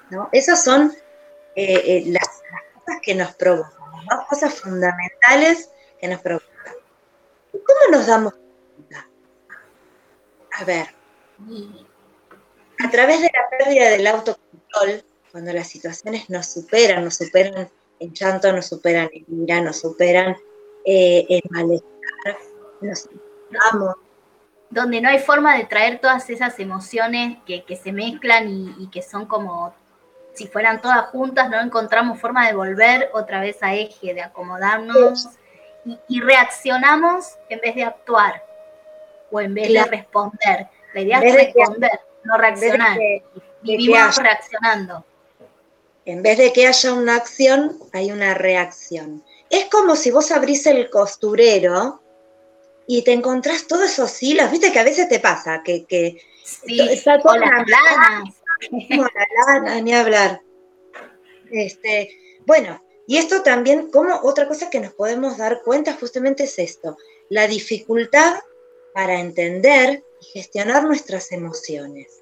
¿no? Esas son eh, eh, las, las cosas que nos provocan, las dos cosas fundamentales que nos provocan. ¿Y ¿Cómo nos damos cuenta? a ver, a través de la pérdida del autocontrol, cuando las situaciones nos superan, nos superan en llanto, nos superan en ira, nos superan eh, en malestar, nos vamos. Donde no hay forma de traer todas esas emociones que, que se mezclan y, y que son como si fueran todas juntas, no encontramos forma de volver otra vez a eje, de acomodarnos y, y reaccionamos en vez de actuar o en vez Claro. de responder. La idea es que- responder, no reaccionar. que- Vivimos reaccionando. En vez de que haya una acción, hay una reacción. Es como si vos abrís el costurero y te encontrás todos esos hilos, viste que a veces te pasa, que, que Sí, está toda lanas. como la lana, ni hablar. Este, bueno, y esto también, como otra cosa que nos podemos dar cuenta justamente es esto, la dificultad para entender y gestionar nuestras emociones,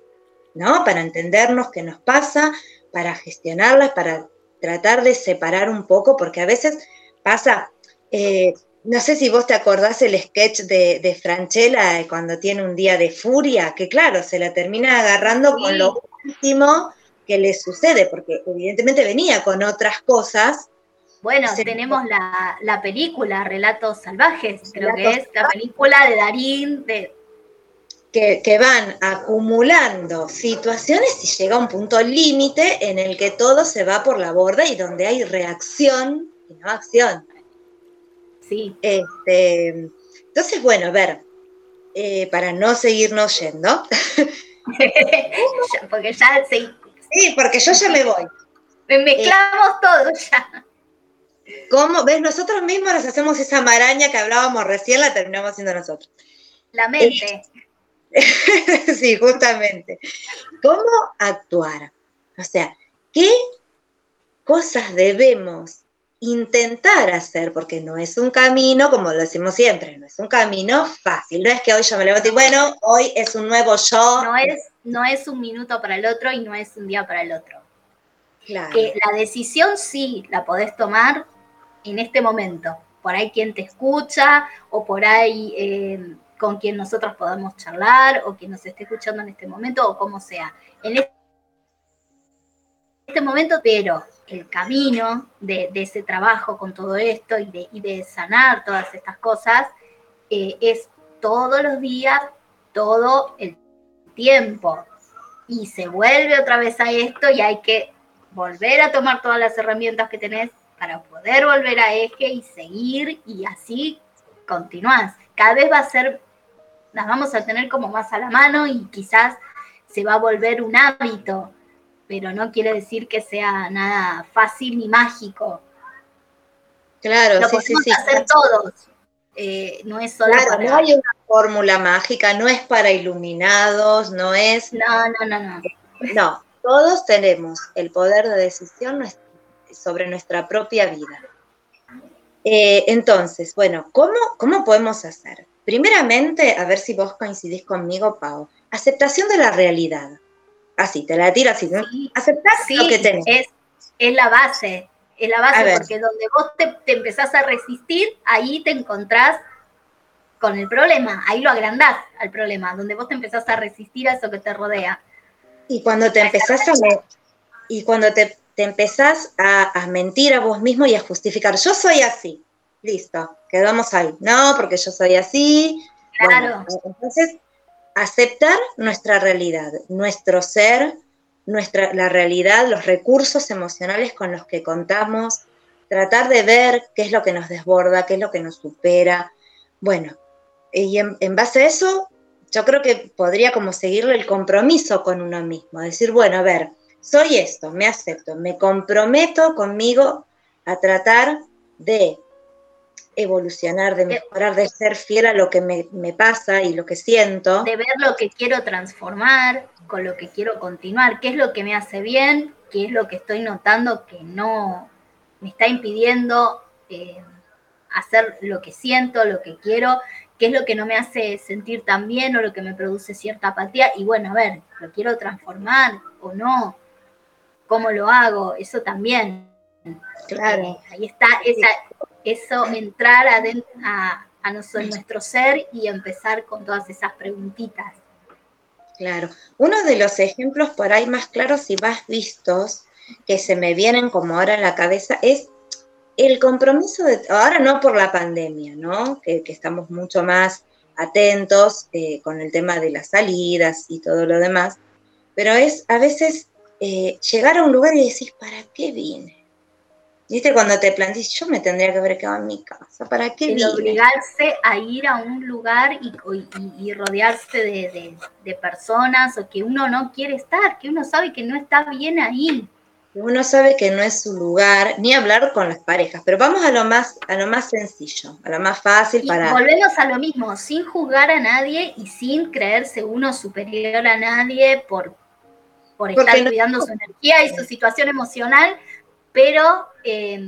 ¿no? Para entendernos qué nos pasa, para gestionarlas, para tratar de separar un poco, porque a veces pasa, eh, no sé si vos te acordás el sketch de, de Franchella eh, cuando tiene un día de furia, que claro, se la termina agarrando con lo último que le sucede, porque evidentemente venía con otras cosas. Bueno, tenemos la, la película Relatos Salvajes, creo que es la película de Darín, de, que, que van acumulando situaciones y llega un punto límite en el que todo se va por la borda y donde hay reacción y no acción. Sí. Este, entonces, bueno, a ver, eh, para no seguirnos yendo. Porque ya se, Sí, porque yo ya me voy. mezclamos todo ya. ¿Cómo? ¿Ves? Nosotros mismos nos hacemos esa maraña que hablábamos recién, la terminamos haciendo nosotros. La mente. sí, justamente. ¿Cómo actuar? O sea, ¿qué cosas debemos intentar hacer? Porque no es un camino, como lo decimos siempre, no es un camino fácil. No es que hoy yo me levanto y bueno, hoy es un nuevo yo. No es, no es un minuto para el otro y no es un día para el otro. Claro. Que la decisión sí la podés tomar en este momento. Por ahí quien te escucha o por ahí eh, con quien nosotros podamos charlar o quien nos esté escuchando en este momento o como sea. En este este momento, pero el camino de, ese trabajo con todo esto y de, y de sanar todas estas cosas eh, es todos los días, todo el tiempo. Y se vuelve otra vez a esto y hay que volver a tomar todas las herramientas que tenés para poder volver a eje y seguir y así continuás. Cada vez va a ser, las vamos a tener como más a la mano y quizás se va a volver un hábito, pero no quiere decir que sea nada fácil ni mágico. Claro, Lo sí, sí, podemos sí. hacer todos. Eh, no es solo Claro, para- no hay una fórmula mágica, no es para iluminados, no es... No, no, no, no. No, todos tenemos el poder de decisión sobre nuestra propia vida. Eh, entonces, bueno, ¿cómo, ¿cómo podemos hacer? Primeramente, a ver si vos coincidís conmigo, Pau. Aceptación de la realidad. Así, te la tiro así. ¿no? Aceptar Sí, lo que tenés. es, es la base, es la base porque donde vos te, te empezás a resistir, ahí te encontrás con el problema, ahí lo agrandás al problema, donde vos te empezás a resistir a eso que te rodea. Y cuando te empezás a y cuando te, te empezás a, a mentir a vos mismo y a justificar, yo soy así, listo, quedamos ahí. No, porque yo soy así. Claro. Bueno, entonces, aceptar nuestra realidad, nuestro ser, nuestra, la realidad, los recursos emocionales con los que contamos, tratar de ver qué es lo que nos desborda, qué es lo que nos supera. Bueno, y en, en base a eso, yo creo que podría como seguirle el compromiso con uno mismo, decir, bueno, a ver, soy esto, me acepto, me comprometo conmigo a tratar de evolucionar, de mejorar, de ser fiel a lo que me, me pasa y lo que siento. De ver lo que quiero transformar, con lo que quiero continuar, qué es lo que me hace bien, qué es lo que estoy notando que no me está impidiendo eh, hacer lo que siento, lo que quiero, qué es lo que no me hace sentir tan bien o lo que me produce cierta apatía. Y bueno, a ver, ¿lo quiero transformar o no? ¿Cómo lo hago? Eso también. Claro. Eh, ahí está esa, eso, entrar adentro a, a nuestro, nuestro ser y empezar con todas esas preguntitas. Claro. Uno de los ejemplos por ahí más claros y más vistos que se me vienen como ahora en la cabeza es el compromiso de, ahora no por la pandemia, ¿no? Que, que estamos mucho más atentos eh, con el tema de las salidas y todo lo demás, pero es a veces eh, llegar a un lugar y decir, ¿para qué vine? ¿Viste? Cuando te planteas, yo me tendría que haber quedado en mi casa, ¿para qué El vine? obligarse a ir a un lugar y, y- y rodearse de, de- de personas o que uno no quiere estar, que uno sabe que no está bien ahí. Uno sabe que no es su lugar, ni hablar con las parejas, pero vamos a lo más, a lo más sencillo, a lo más fácil Y para. volvemos a lo mismo, sin juzgar a nadie y sin creerse uno superior a nadie por, por Porque estar no- cuidando su energía y su situación emocional, pero eh,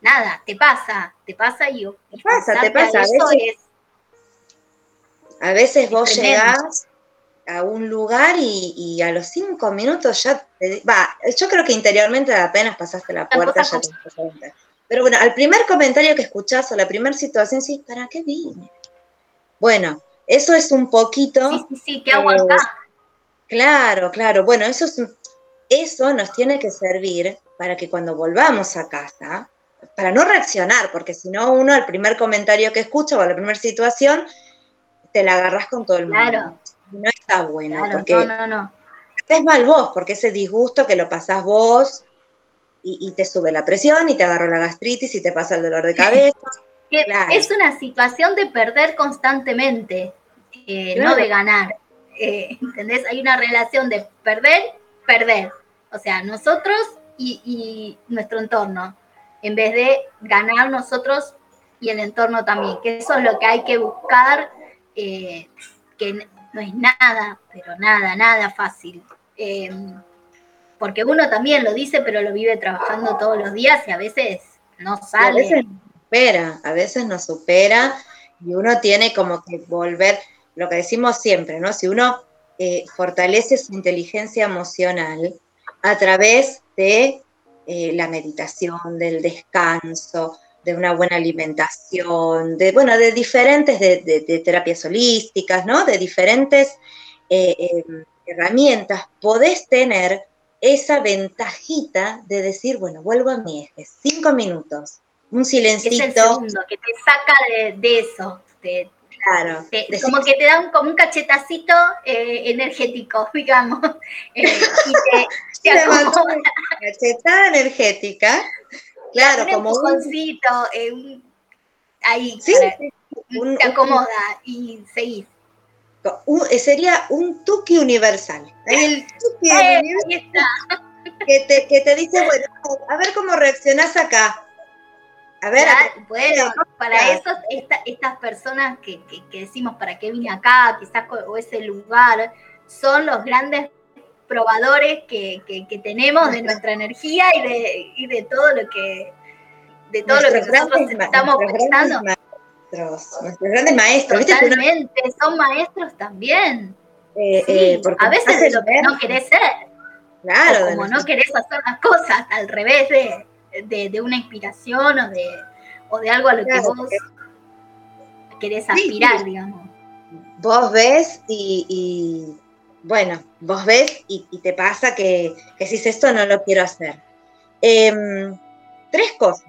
nada, te pasa, te pasa y, y pasa, te pasa, a veces- es- A veces vos tremendo. llegás a un lugar y, y a los cinco minutos ya te, va, yo creo que interiormente apenas pasaste la puerta ya te. Pero bueno, al primer comentario que escuchás o la primera situación, sí, ¿para qué vine? Bueno, eso es un poquito. Sí, sí, sí, ¿qué hago acá? Claro, claro. Bueno, eso es un- eso nos tiene que servir para que cuando volvamos a casa, para no reaccionar, porque si no uno al primer comentario que escucha o a la primera situación, te la agarras con todo el mundo. Claro. No está bueno, Claro, porque no, no, no. es mal vos, porque ese disgusto que lo pasás vos y, y te sube la presión y te agarró la gastritis y te pasa el dolor de cabeza. Que Claro. Es una situación de perder constantemente, eh, no de ganar. Eh, ¿Entendés? Hay una relación de perder, perder. O sea, nosotros y, y nuestro entorno, en vez de ganar nosotros y el entorno también, que eso es lo que hay que buscar, eh, que no es nada, pero nada, nada fácil. Eh, porque uno también lo dice, pero lo vive trabajando todos los días y a veces no Y a sale. veces nos supera, a veces nos supera y uno tiene como que volver, lo que decimos siempre, ¿no? Si uno eh, fortalece su inteligencia emocional a través de eh, la meditación, del descanso, de una buena alimentación, de, bueno, de diferentes, de, de- de terapias holísticas, ¿no? De diferentes eh, eh, herramientas, podés tener esa ventajita de decir, bueno, vuelvo a mi eje, cinco minutos, un Es el silencito, segundo, que te saca de, de eso. te- claro, te- como que te da un, como un cachetacito eh, energético, digamos. y te, cachetada energética, claro, un como un, empujoncito, eh, un- ahí, Sí, para- sí, un- te acomoda y seguís. eh, sería un tuki universal. El tuki Eh, que te, que te dice, bueno, a ver cómo reaccionás acá. A ver, Claro, bueno, para eso esta- estas personas que, que- que decimos para qué vine acá, quizás o ese lugar, son los grandes probadores que, que- que tenemos de nuestra energía y de, y de todo lo que de todo lo que nosotros estamos nuestros maestros, nuestros grandes maestros, Totalmente, son maestros también. eh, Sí, eh, porque a veces de lo que ver, no querés ser. Claro, como no querés hacer las cosas al revés de, de- de una inspiración o de, o de algo a lo Claro, que vos querés aspirar, sí. digamos. vos ves y, y, bueno, vos ves y, y te pasa que, que decís esto no lo quiero hacer. Em, tres cosas.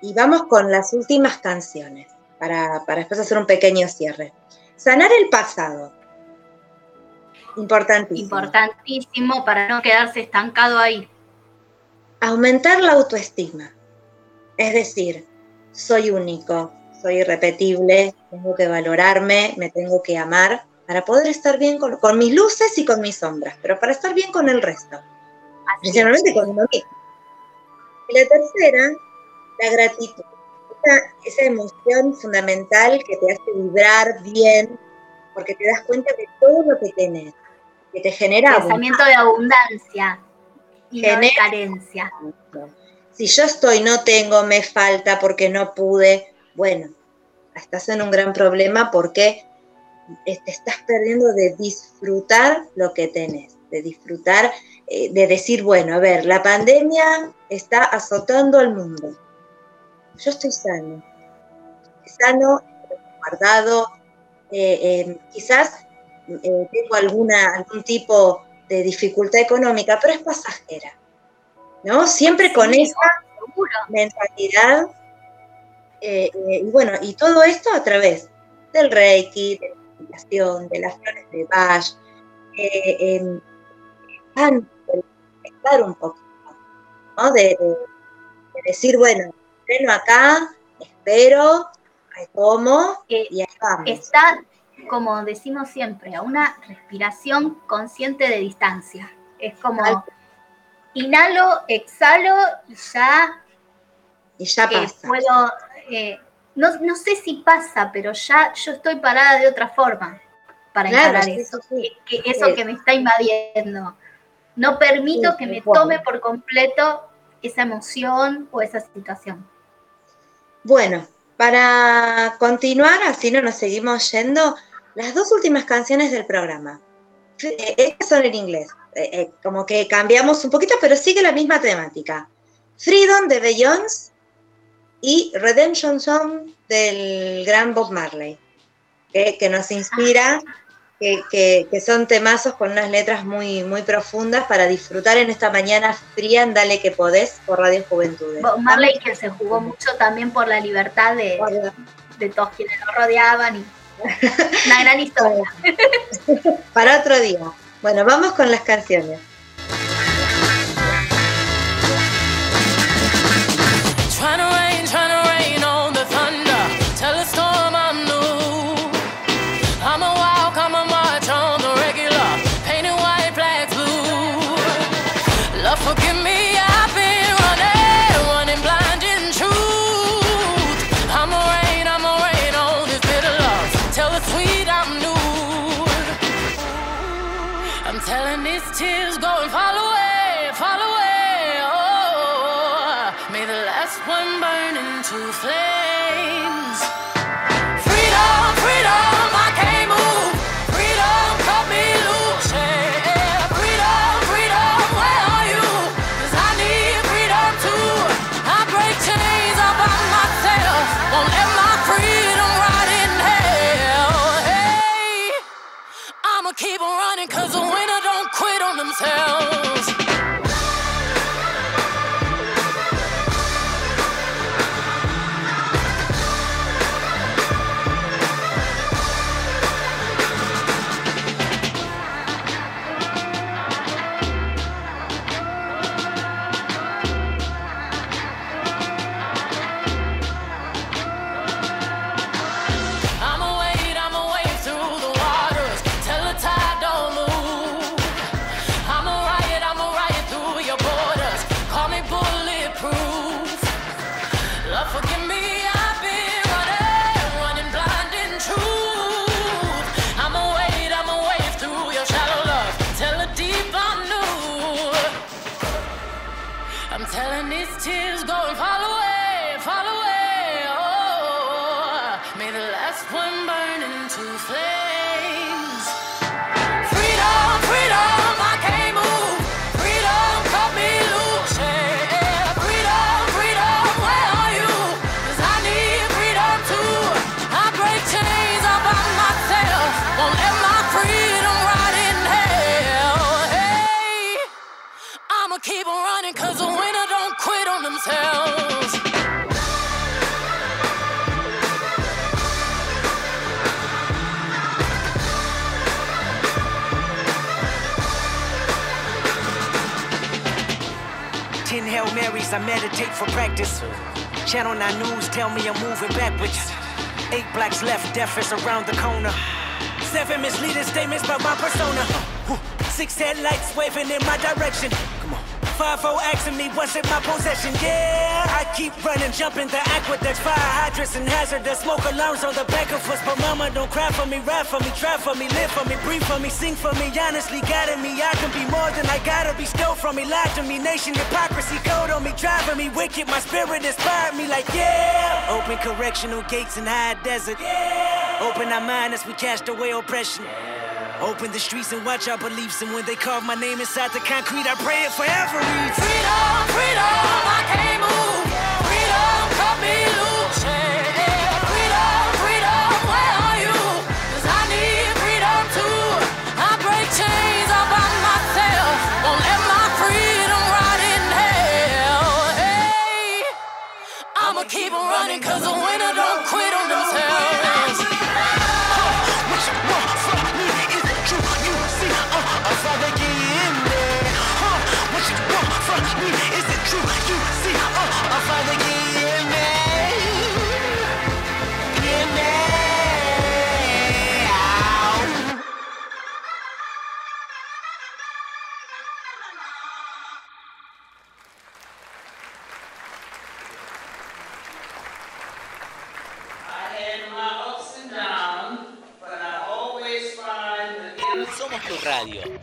Y vamos con las últimas canciones para, para después hacer un pequeño cierre. Sanar el pasado. Importantísimo. Importantísimo para no quedarse estancado ahí. Aumentar la autoestima. Es decir, soy único, soy irrepetible, tengo que valorarme, me tengo que amar para poder estar bien con, con mis luces y con mis sombras, pero para estar bien con el resto, principalmente con uno mismo. Y la tercera, la gratitud. Esa, esa emoción fundamental que te hace vibrar bien, porque te das cuenta de todo lo que tenés, que te genera Pensamiento de abundancia y no de carencia. si yo estoy, no tengo, me falta porque no pude, bueno, estás en un gran problema porque te estás perdiendo de disfrutar lo que tenés, de disfrutar, eh, de decir, bueno, a ver, la pandemia está azotando al mundo. Yo estoy sano, sano, guardado, eh, eh, quizás eh, tengo alguna, algún tipo de dificultad económica, pero es pasajera. ¿No? Siempre con esa mentalidad. y bueno, y todo esto a través del Reiki, de las flores de Bach, eh, van a estar un poquito, ¿no? De, de- de decir, bueno, freno acá, espero, retomo y ahí vamos. Está, como decimos siempre, a una respiración consciente de distancia. Es como inhalo, exhalo y ya, y ya eh, pasa. puedo, eh, no, no sé si pasa, pero ya yo estoy parada de otra forma para Claro, encarar sí, eso, sí, que, que eso que me está invadiendo. No permito que me tome por completo esa emoción o esa situación. Bueno, para continuar, así no nos seguimos yendo, las dos últimas canciones del programa. Eh, Estas son en inglés, eh, eh, como que cambiamos un poquito, pero sigue la misma temática. Freedom de Beyoncé y Redemption Song del gran Bob Marley, que, que nos inspira, que, que- que son temazos con unas letras muy, muy profundas para disfrutar en esta mañana fría en Dale que podés por Radio Juventudes. Bob Marley que se jugó mucho también por la libertad de, de todos quienes lo rodeaban y una gran historia. para otro día. Bueno, vamos con las canciones. I meditate for practice. Channel 9 News tell me I'm moving backwards. Eight blacks left, death is around the corner. Seven misleading statements about my persona. Six headlights waving in my direction. Come on. Five four asking me what's in my possession. Yeah, I keep running, jumping the aqueducts, fire hydrants and hazardous smoke alarms on the back of us. But mama, don't cry for me, rap for me, drive for me, live for me, breathe for me, sing for me. Honestly, guiding me, I can be more than I gotta be. Stole from me, lied to me, nation hypocrisy, code on me, driving me wicked. My spirit inspired me, like yeah. Open correctional gates in high desert. Yeah. Open our mind as we cast away oppression. Open the streets and watch our beliefs. And when they carve my name inside the concrete, I pray it forever reads. Freedom, freedom, I can't move. Freedom, cut me loose. Freedom, freedom, where are you? Cause I need freedom too. I break chains all by myself. Won't let my freedom rot in hell. Hey, I'ma keep on running cause I'm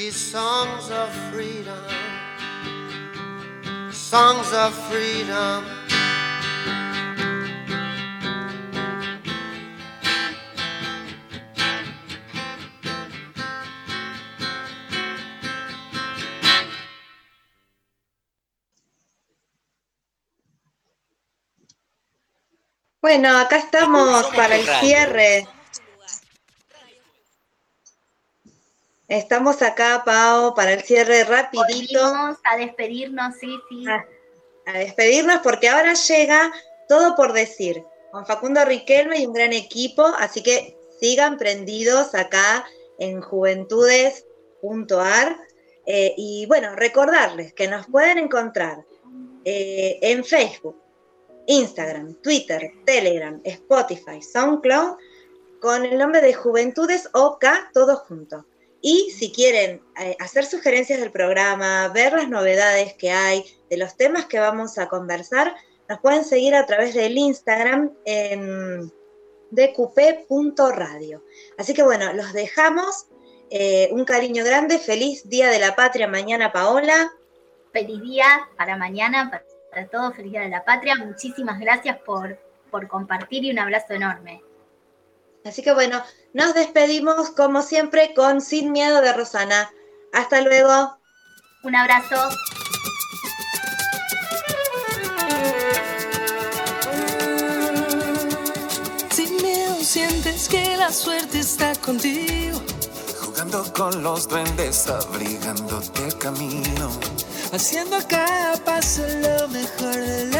these songs of freedom, songs of freedom. Bueno, acá estamos para el radio. cierre. Estamos acá, Pau, para el cierre rapidito. Volvimos a despedirnos, sí, sí. a despedirnos porque ahora llega todo por decir con Facundo Riquelme y un gran equipo, así que sigan prendidos acá en juventudes.ar. Eh, y bueno, recordarles que nos pueden encontrar eh, en Facebook Instagram, Twitter, Telegram, Spotify, SoundCloud, con el nombre de Juventudes OK, todo junto. Y si quieren eh, hacer sugerencias del programa, ver las novedades que hay, de los temas que vamos a conversar, nos pueden seguir a través del Instagram en dqp.radio. Así que bueno, los dejamos. Eh, un cariño grande, feliz Día de la Patria mañana, Paola. Feliz día para mañana, para, todos, feliz día de la patria. Muchísimas gracias por, por compartir y un abrazo enorme. Así que bueno, nos despedimos como siempre con Sin Miedo de Rosana. Hasta luego. Un abrazo. Sin miedo sientes que la suerte está contigo. Jugando con los duendes, abrigándote el camino. Haciendo cada paso lo mejor de la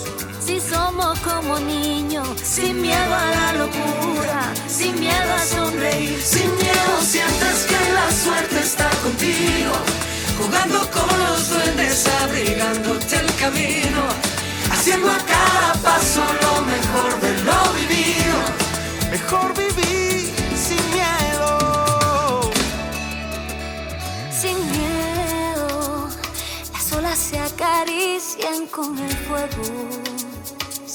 Si somos como niños, sin miedo a la locura, sin miedo a sonreír, Sin miedo sientes que la suerte está contigo. Jugando con los duendes, abrigándote el camino. Haciendo a cada paso lo mejor de lo vivido. Mejor vivir sin miedo. sin miedo. Las olas se acarician con el fuego.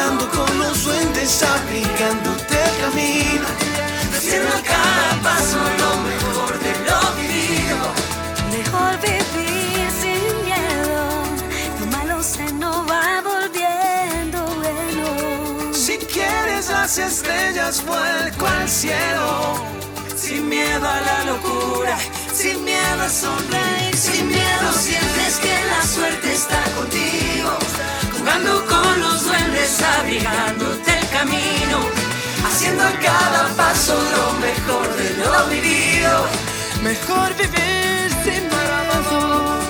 Jugando con los duendes, abrigándote el camino. Haciendo cada paso lo mejor de lo vivido. Mejor vivir sin miedo, lo malo se nos va volviendo bueno. Si quieres las estrellas, vuelco al cielo. Sin miedo a la locura, sin miedo a sonreír. Sin miedo sientes que la suerte está contigo. Jugando con los duendes, abrigándote el camino. Haciendo a cada paso lo mejor de lo vivido. Mejor vivir sin miedo.